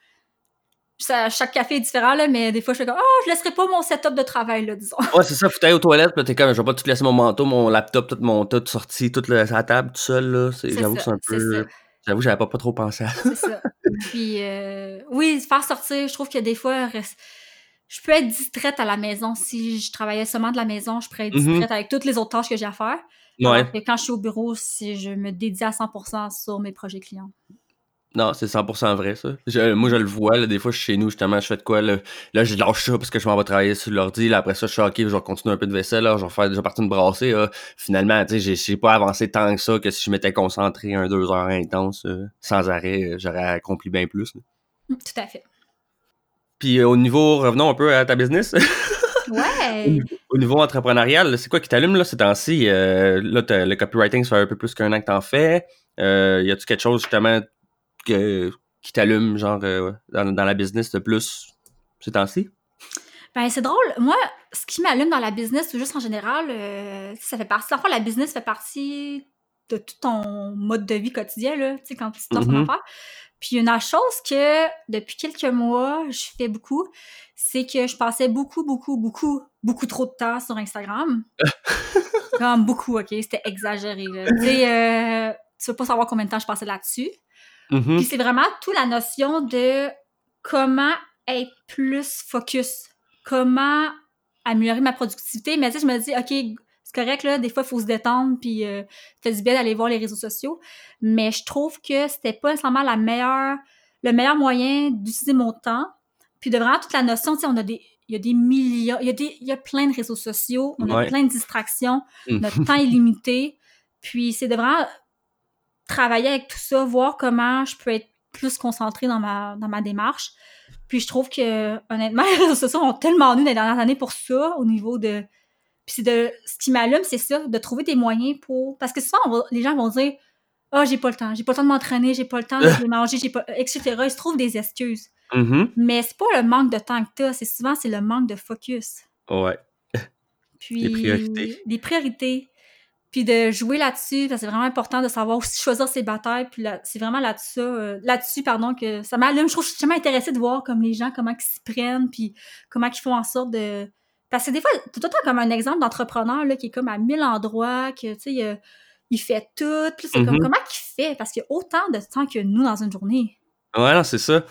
chaque café est différent, là, mais des fois, je fais comme, oh, je laisserai pas mon setup de travail, là, disons. Ouais, c'est ça, faut aller aux toilettes, puis t'es comme, je vais pas tout laisser mon manteau, mon laptop, tout mon tout sorti, toute la, la table, tout seul, là. J'avoue que c'est un peu. J'avoue, j'avais pas, pas trop pensé à ça. C'est ça. Puis, euh, oui, faire sortir, je trouve que des fois, je peux être distraite à la maison. Si je travaillais seulement de la maison, je pourrais être mm-hmm. distraite avec toutes les autres tâches que j'ai à faire. Ouais. quand je suis au bureau, si je me dédie à 100% sur mes projets clients. Non, c'est 100% vrai, ça. moi, je le vois, là, des fois, je suis chez nous, justement, je fais de quoi, là, là je lâche ça parce que je m'en vais travailler sur l'ordi, là, après ça, je suis OK, je vais continuer un peu de vaisselle, là, je vais faire déjà partie de brasser, là. Finalement, tu sais, j'ai pas avancé tant que ça que si je m'étais concentré un, deux heures intense, euh, sans arrêt, euh, j'aurais accompli bien plus. Tout à fait. Puis euh, au niveau, revenons un peu à ta business. Ouais. au, niveau entrepreneurial, c'est quoi qui t'allume là ces temps-ci? là, le copywriting, ça fait un peu plus qu'un an que t'en fais. y a-tu quelque chose justement qui t'allume, genre, euh, dans, la business de plus ces temps-ci? Ben, c'est drôle. Moi, ce qui m'allume dans la business, ou juste en général, euh, ça fait partie. Enfin, la business fait partie de tout ton mode de vie quotidien, là, tu sais, quand tu t'offres mm -hmm. Puis une chose que, depuis quelques mois, je fais beaucoup, c'est que je passais beaucoup, beaucoup, beaucoup, beaucoup trop de temps sur Instagram. Comme beaucoup, OK? C'était exagéré, Tu sais, euh, tu veux pas savoir combien de temps je passais là-dessus. Mm-hmm. Puis c'est vraiment toute la notion de comment être plus focus, comment améliorer ma productivité. Mais tu sais, je me dis, OK, c'est correct, là, des fois, il faut se détendre, puis euh, fait du bien d'aller voir les réseaux sociaux. Mais je trouve que c'était pas nécessairement la meilleure, le meilleur moyen d'utiliser mon temps. Puis de vraiment toute la notion, tu sais, on a des, il y a des millions, il y a, des, il y a plein de réseaux sociaux, on a plein de distractions, notre temps est limité. Puis c'est de vraiment travailler avec tout ça, voir comment je peux être plus concentrée dans ma, dans ma démarche. Puis je trouve que, honnêtement, les réseaux sociaux ont tellement dans les dernières années pour ça, au niveau de. Puis de. Ce qui m'allume, c'est ça, de trouver des moyens pour. Parce que souvent, les gens vont dire Ah, oh, j'ai pas le temps, j'ai pas le temps de m'entraîner, j'ai pas le temps de manger, j'ai pas. etc. Ils se trouvent des excuses. Mm-hmm. Mais c'est pas le manque de temps que t'as, c'est souvent c'est le manque de focus. Ouais. Puis. Les priorités. Les priorités puis de jouer là-dessus, c'est vraiment important de savoir aussi choisir ses batailles, puis c'est vraiment là-dessus, euh, là-dessus, pardon, que ça m'allume. Je trouve que je suis tellement intéressée de voir comme les gens, comment ils s'y prennent, puis comment ils font en sorte de... Parce que des fois, tout le temps comme un exemple d'entrepreneur, là, qui est comme à mille endroits, que, tu sais, il, fait tout, c'est comme, mm-hmm. comment il fait? Parce qu'il y a autant de temps que nous dans une journée. Ouais, non, c'est ça.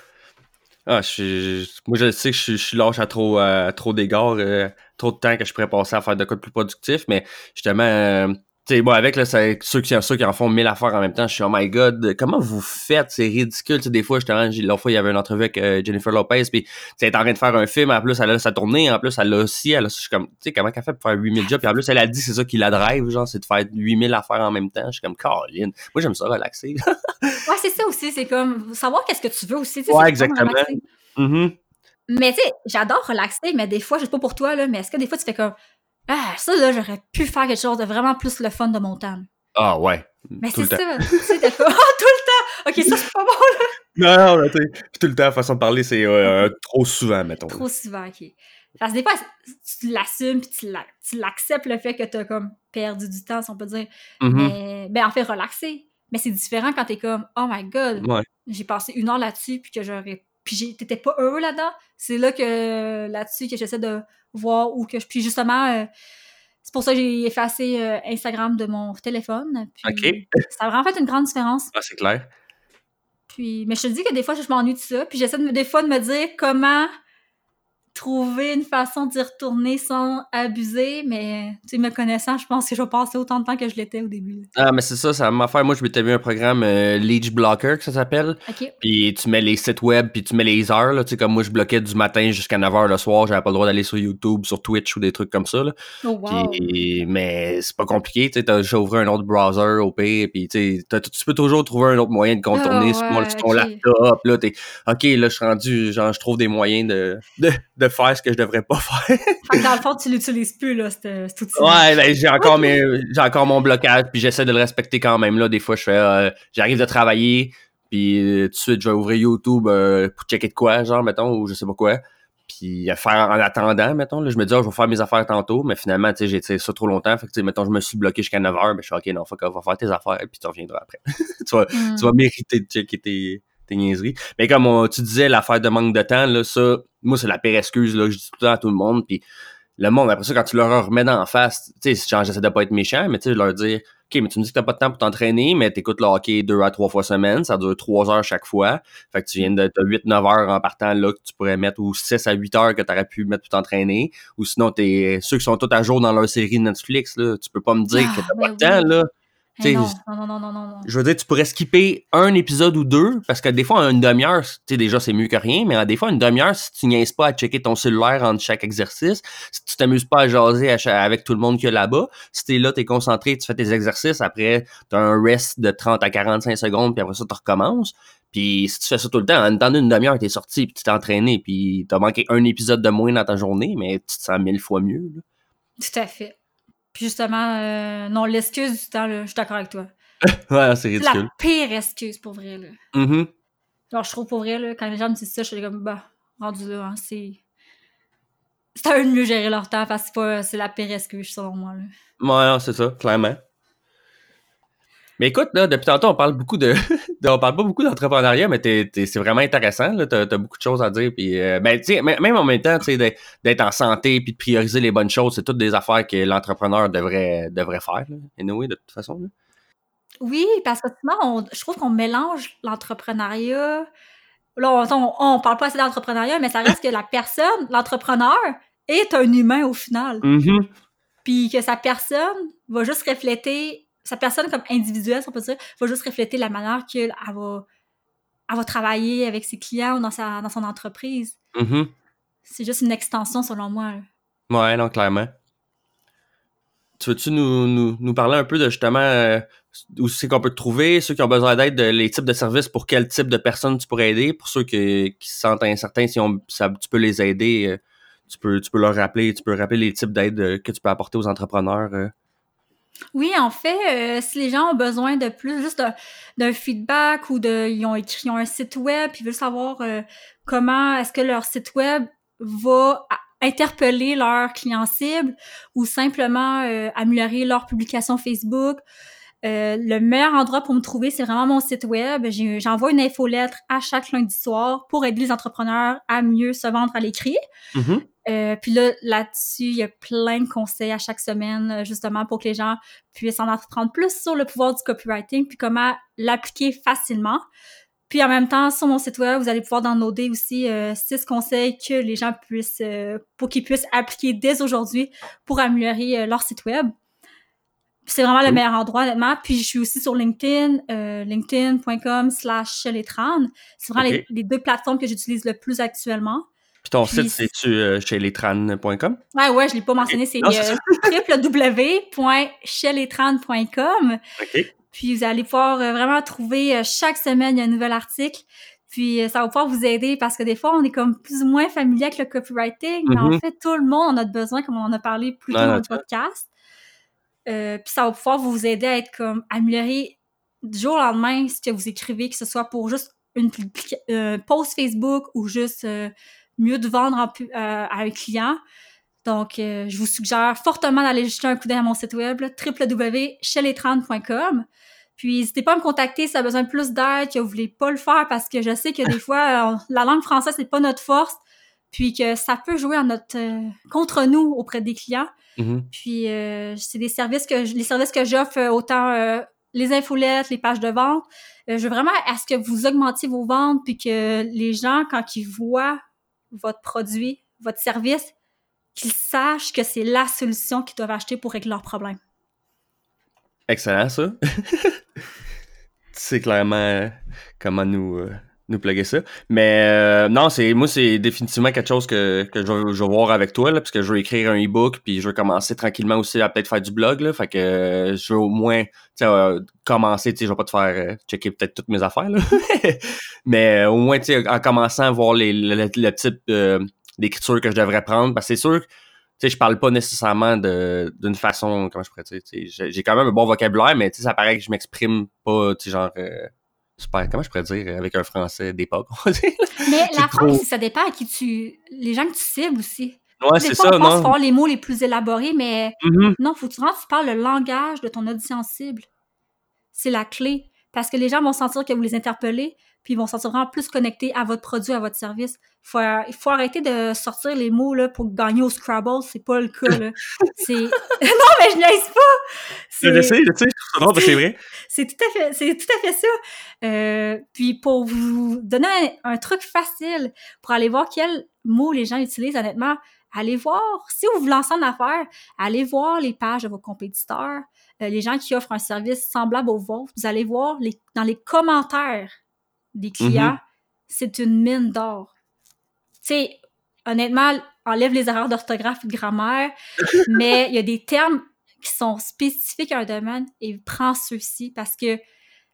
Ah, je moi, je sais que je, suis lâche à trop, trop d'égards, euh, trop de temps que je pourrais passer à faire de quoi de plus productif, mais justement, euh, sais, bon, avec là, ceux qui, ceux qui en font mille affaires en même temps, je suis oh my god, comment vous faites? C'est ridicule. des fois, justement, l'autre fois, il y avait une entrevue avec euh, Jennifer Lopez, puis elle est en train de faire un film, en plus, elle a sa tournée, en plus, elle a aussi, elle a, je suis comme, tu sais, comment elle fait pour faire 8000 jobs, puis en plus, elle a dit, c'est ça qui la drive, genre, c'est de faire 8000 affaires en même temps. Je suis comme, Caroline. Moi, j'aime ça relaxer. ouais, c'est ça aussi, c'est comme, savoir qu'est-ce que tu veux aussi. Ouais, exactement. Mm-hmm. Mais tu sais, j'adore relaxer, mais des fois, je sais pas pour toi, là, mais est-ce que des fois, tu fais comme, ah, ça, là, j'aurais pu faire quelque chose de vraiment plus le fun de mon temps. Ah, ouais. Mais c'est ça. Tu sais, oh, tout le temps. Ok, ça, c'est pas bon, là. Non, non, tu sais, tout le temps, la façon de parler, c'est euh, trop souvent, mettons. Trop souvent, OK. Parce que des fois, tu l'assumes puis tu l'acceptes le fait que tu as comme perdu du temps, si on peut dire. Mm-hmm. Mais ben, en fait, relaxer. Mais c'est différent quand t'es comme Oh my god, j'ai passé une heure là-dessus puis que j'aurais. Puis t'étais pas heureux là-dedans. C'est là que là-dessus que j'essaie de voir où que je. Puis justement, euh, c'est pour ça que j'ai effacé euh, Instagram de mon téléphone. Puis ça a vraiment fait une grande différence. Ah, c'est clair. Puis, mais je te dis que des fois, je m'ennuie de ça. Puis j'essaie des fois de me dire comment trouver une façon d'y retourner sans abuser, mais tu me connaissant, je pense que je vais passer autant de temps que je l'étais au début. Ah, mais c'est ça, ça m'a fait. Moi, je m'étais mis un programme euh, Leech Blocker, que ça s'appelle. OK. Puis tu mets les sites web, puis tu mets les heures, là. Tu sais, comme moi, je bloquais du matin jusqu'à 9h le soir, j'avais pas le droit d'aller sur YouTube, sur Twitch ou des trucs comme ça, là. Oh, wow. mais c'est pas compliqué, tu sais, t'as ouvert un autre browser au pire, puis tu sais, tu peux toujours trouver un autre moyen de contourner oh, sur ton laptop, là. T'es, OK, là, je suis rendu, genre, je trouve des moyens de, de, de faire ce que je devrais pas faire. dans le fond, tu l'utilises plus, là, cet outil. Ouais, ben, j'ai encore, mes, j'ai encore mon blocage, puis j'essaie de le respecter quand même. Là, des fois, je fais, euh, j'arrive de travailler, puis euh, tout de suite, je vais ouvrir YouTube euh, pour checker de quoi, genre, mettons, ou je sais pas quoi. Puis faire en attendant, mettons, là, je me dis, oh, je vais faire mes affaires tantôt, mais finalement, tu sais, j'ai ça trop longtemps. Fait que, mettons, je me suis bloqué jusqu'à 9h, ben, je suis OK, non, faut qu'on va faire tes affaires, puis tu reviendras après. tu, vas, mm. tu vas mériter de checker tes, niaiseries. Mais comme tu disais, l'affaire de manque de temps, là, ça, moi, c'est la pire excuse, là, je dis tout le temps à tout le monde, puis le monde, après ça, quand tu leur remets dans la face, tu sais, j'essaie de pas être méchant, mais tu sais, leur dire, OK, mais tu me dis que t'as pas de temps pour t'entraîner, mais t'écoutes le hockey deux à trois fois semaine, ça dure trois heures chaque fois. Fait que tu viens de, t'as 8-9 heures en partant là que tu pourrais mettre, ou 6 à 8 heures que t'aurais pu mettre pour t'entraîner. Ou sinon, t'es, ceux qui sont tous à jour dans leur série Netflix, là, tu peux pas me dire que t'as pas de temps, là. Non, non, non, non, non, Je veux dire, tu pourrais skipper un épisode ou deux, parce que des fois, une demi-heure, tu sais, déjà, c'est mieux que rien, mais des fois, une demi-heure, si tu niaises pas à checker ton cellulaire entre chaque exercice, si tu t'amuses pas à jaser avec tout le monde qu'il y a là-bas, si t'es là, t'es concentré, tu fais tes exercices, après, t'as un rest de 30 à 45 secondes, puis après ça, tu recommences. Puis si tu fais ça tout le temps, en temps d'une demi-heure, t'es sorti, puis tu t'es entraîné, puis t'as manqué un épisode de moins dans ta journée, mais tu te sens mille fois mieux. Tout à fait. Puis justement, euh, non, l'excuse du temps, là, je suis d'accord avec toi. ouais, c'est ridicule. C'est la pire excuse pour vrai, là. Mm Alors, je trouve pour vrai, là, quand les gens me disent ça, je suis comme, bah, rendu là, hein, c'est. C'est à eux de mieux gérer leur temps parce que c'est la pire excuse, selon moi, là. Ouais, c'est ça, clairement. Mais écoute, là, depuis tantôt, on parle beaucoup de. on parle pas beaucoup d'entrepreneuriat, mais c'est vraiment intéressant. Tu as, beaucoup de choses à dire. Puis, euh, ben, même en même temps, d'être en santé puis de prioriser les bonnes choses, c'est toutes des affaires que l'entrepreneur devrait, devrait faire. Là, anyway, de toute façon. Oui, parce que souvent, je trouve qu'on mélange l'entrepreneuriat. Là, on, on, parle pas assez d'entrepreneuriat, mais ça reste que la personne, l'entrepreneur, est un humain au final. Mm-hmm. Puis que sa personne va juste refléter sa personne comme individuelle, si on peut dire, va juste refléter la manière qu'elle va, elle va travailler avec ses clients ou dans, sa, dans son entreprise. Mm-hmm. C'est juste une extension, selon moi. Ouais, non, clairement. Tu veux-tu nous, nous, nous, parler un peu de justement euh, où c'est qu'on peut te trouver, ceux qui ont besoin d'aide, les types de services, pour quel type de personnes tu pourrais aider, pour ceux qui, qui se sentent incertains, si on, ça, tu peux les aider, euh, tu, peux, tu peux leur rappeler, tu peux rappeler les types d'aide euh, que tu peux apporter aux entrepreneurs. Oui, en fait, euh, si les gens ont besoin de plus, juste d'un feedback ou de, ils ont écrit, un site web, puis ils veulent savoir euh, comment est-ce que leur site web va interpeller leur client cible ou simplement euh, améliorer leur publication Facebook. Le meilleur endroit pour me trouver, c'est vraiment mon site web. J'envoie une infolettre à chaque lundi soir pour aider les entrepreneurs à mieux se vendre à l'écrit. Mm-hmm. Euh, puis là, là-dessus, il y a plein de conseils à chaque semaine, euh, justement, pour que les gens puissent en apprendre plus sur le pouvoir du copywriting, puis comment l'appliquer facilement. Puis en même temps, sur mon site web, vous allez pouvoir downloader aussi euh, six conseils que les gens puissent, pour qu'ils puissent appliquer dès aujourd'hui pour améliorer leur site web. C'est vraiment le meilleur endroit, honnêtement. Puis je suis aussi sur LinkedIn, linkedin.com slash C'est vraiment les, deux plateformes que j'utilise le plus actuellement. Puis ton site, c'est-tu euh, chez lestran.com? Ouais, ouais, je ne l'ai pas mentionné, c'est euh, www.cheletran.com. OK. Puis vous allez pouvoir euh, vraiment trouver chaque semaine un nouvel article. Puis ça va pouvoir vous aider parce que des fois, on est comme plus ou moins familier avec le copywriting, mais en mm-hmm. fait, tout le monde en a besoin, comme on en a parlé plus tôt dans le podcast. Puis ça va pouvoir vous aider à être comme amélioré du jour au lendemain ce que vous écrivez, que ce soit pour juste une euh, post Facebook ou juste euh, mieux de vendre à un client. Donc, je vous suggère fortement d'aller jeter un coup d'œil à mon site web www.cheletran.com. Puis, n'hésitez pas à me contacter si vous avez besoin de plus d'aide, que vous voulez pas le faire parce que je sais que des fois, la langue française, c'est pas notre force puis que ça peut jouer en notre contre nous auprès des clients. Mm-hmm. Puis euh, c'est des services que les services que j'offre euh, autant euh, les infolettes, les pages de vente. je veux vraiment à ce que vous augmentiez vos ventes puis que les gens quand ils voient votre produit, votre service, qu'ils sachent que c'est la solution qu'ils doivent acheter pour régler leurs problèmes. Excellent ça. c'est clairement comment nous nous plugger ça. Mais euh, non, c'est moi c'est définitivement quelque chose que, que je, vais, voir avec toi là, parce que je veux écrire un e-book puis je veux commencer tranquillement aussi à peut-être faire du blog là, fait que euh, je veux au moins euh, commencer, tu sais, je vais pas te faire checker peut-être toutes mes affaires là. mais au moins tu sais en commençant à voir les, le, type d'écriture que je devrais prendre parce que c'est sûr tu sais, je parle pas nécessairement d'une façon, comment je pourrais dire, j'ai quand même un bon vocabulaire, mais tu sais, ça paraît que je m'exprime pas, tu sais, genre, super, comment je pourrais dire, avec un français d'époque, Mais la France, ça dépend à qui tu. Les gens que tu cibles aussi. Ouais, c'est ça, on pense non? les mots les plus élaborés, mais mm-hmm. non, faut que tu, tu parles le langage de ton audience cible. C'est la clé. Parce que les gens vont sentir que vous les interpellez, puis ils vont se sentir vraiment plus connectés à votre produit, à votre service. Faut, il faut arrêter de sortir les mots là, pour gagner au Scrabble, c'est pas le cas. Là. c'est... non, mais je n'aise pas! Je sais, je sais, c'est vrai. C'est tout à fait, c'est tout à fait ça. Euh, puis pour vous donner un, truc facile, pour aller voir quels mots les gens utilisent, honnêtement, allez voir, si vous vous lancez en affaires, allez voir les pages de vos compétiteurs, euh, les gens qui offrent un service semblable au vôtre. Vous allez voir les, dans les commentaires des clients, mm-hmm. c'est une mine d'or. Tu sais, honnêtement, enlève les erreurs d'orthographe et de grammaire, mais il y a des termes qui sont spécifiques à un domaine et prends ceux-ci parce que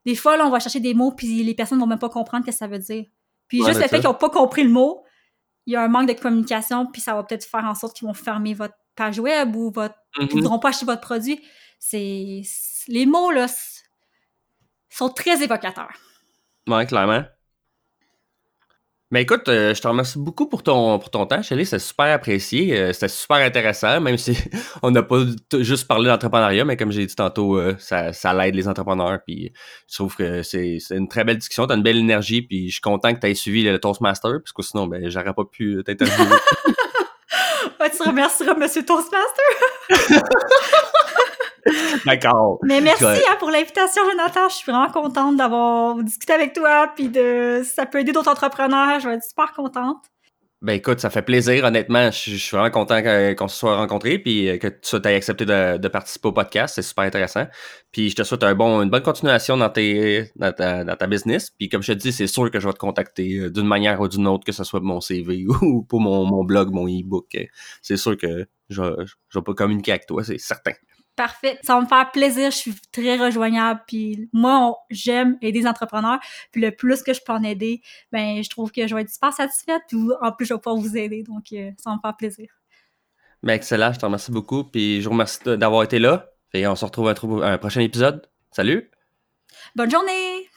des fois, là, on va chercher des mots puis les personnes vont même pas comprendre ce que ça veut dire. Puis juste le fait qu'ils n'ont pas compris le mot, il y a un manque de communication puis ça va peut-être faire en sorte qu'ils vont fermer votre page web ou votre, ils ne voudront pas acheter votre produit. C'est, les mots, là, sont très évocateurs. Oui, clairement. Mais écoute, euh, je te remercie beaucoup pour ton, pour ton temps, Chélie. C'est super apprécié. Euh, c'était super intéressant, même si on n'a pas juste parlé d'entrepreneuriat, mais comme j'ai dit tantôt, euh, ça, ça l'aide les entrepreneurs. Puis je trouve que c'est, une très belle discussion. Tu as une belle énergie. Puis je suis content que tu aies suivi le Toastmaster, parce que sinon, ben, j'aurais pas pu t'interviewer. ouais, tu remercieras Monsieur Toastmaster. D'accord. Mais merci hein, pour l'invitation, Jonathan. Je suis vraiment contente d'avoir discuté avec toi, puis de si ça peut aider d'autres entrepreneurs, je vais être super contente. Ben écoute, ça fait plaisir, honnêtement. Je, suis vraiment content qu'on se soit rencontrés, puis que tu aies accepté de, participer au podcast. C'est super intéressant. Puis je te souhaite un bon, une bonne continuation dans, tes, dans, ta, business. Puis comme je te dis, c'est sûr que je vais te contacter euh, d'une manière ou d'une autre, que ce soit pour mon CV ou pour mon, mon blog, mon e-book. C'est sûr que je, je vais pas communiquer avec toi, c'est certain. Parfait. Ça va me faire plaisir. Je suis très rejoignable. Puis moi, j'aime aider les entrepreneurs. Puis le plus que je peux en aider, ben je trouve que je vais être super satisfaite. Puis en plus, je vais pouvoir vous aider. Donc, euh, ça va me faire plaisir. Ben excellent. Je te remercie beaucoup. Puis je vous remercie d'avoir été là. Et on se retrouve à un prochain épisode. Salut! Bonne journée!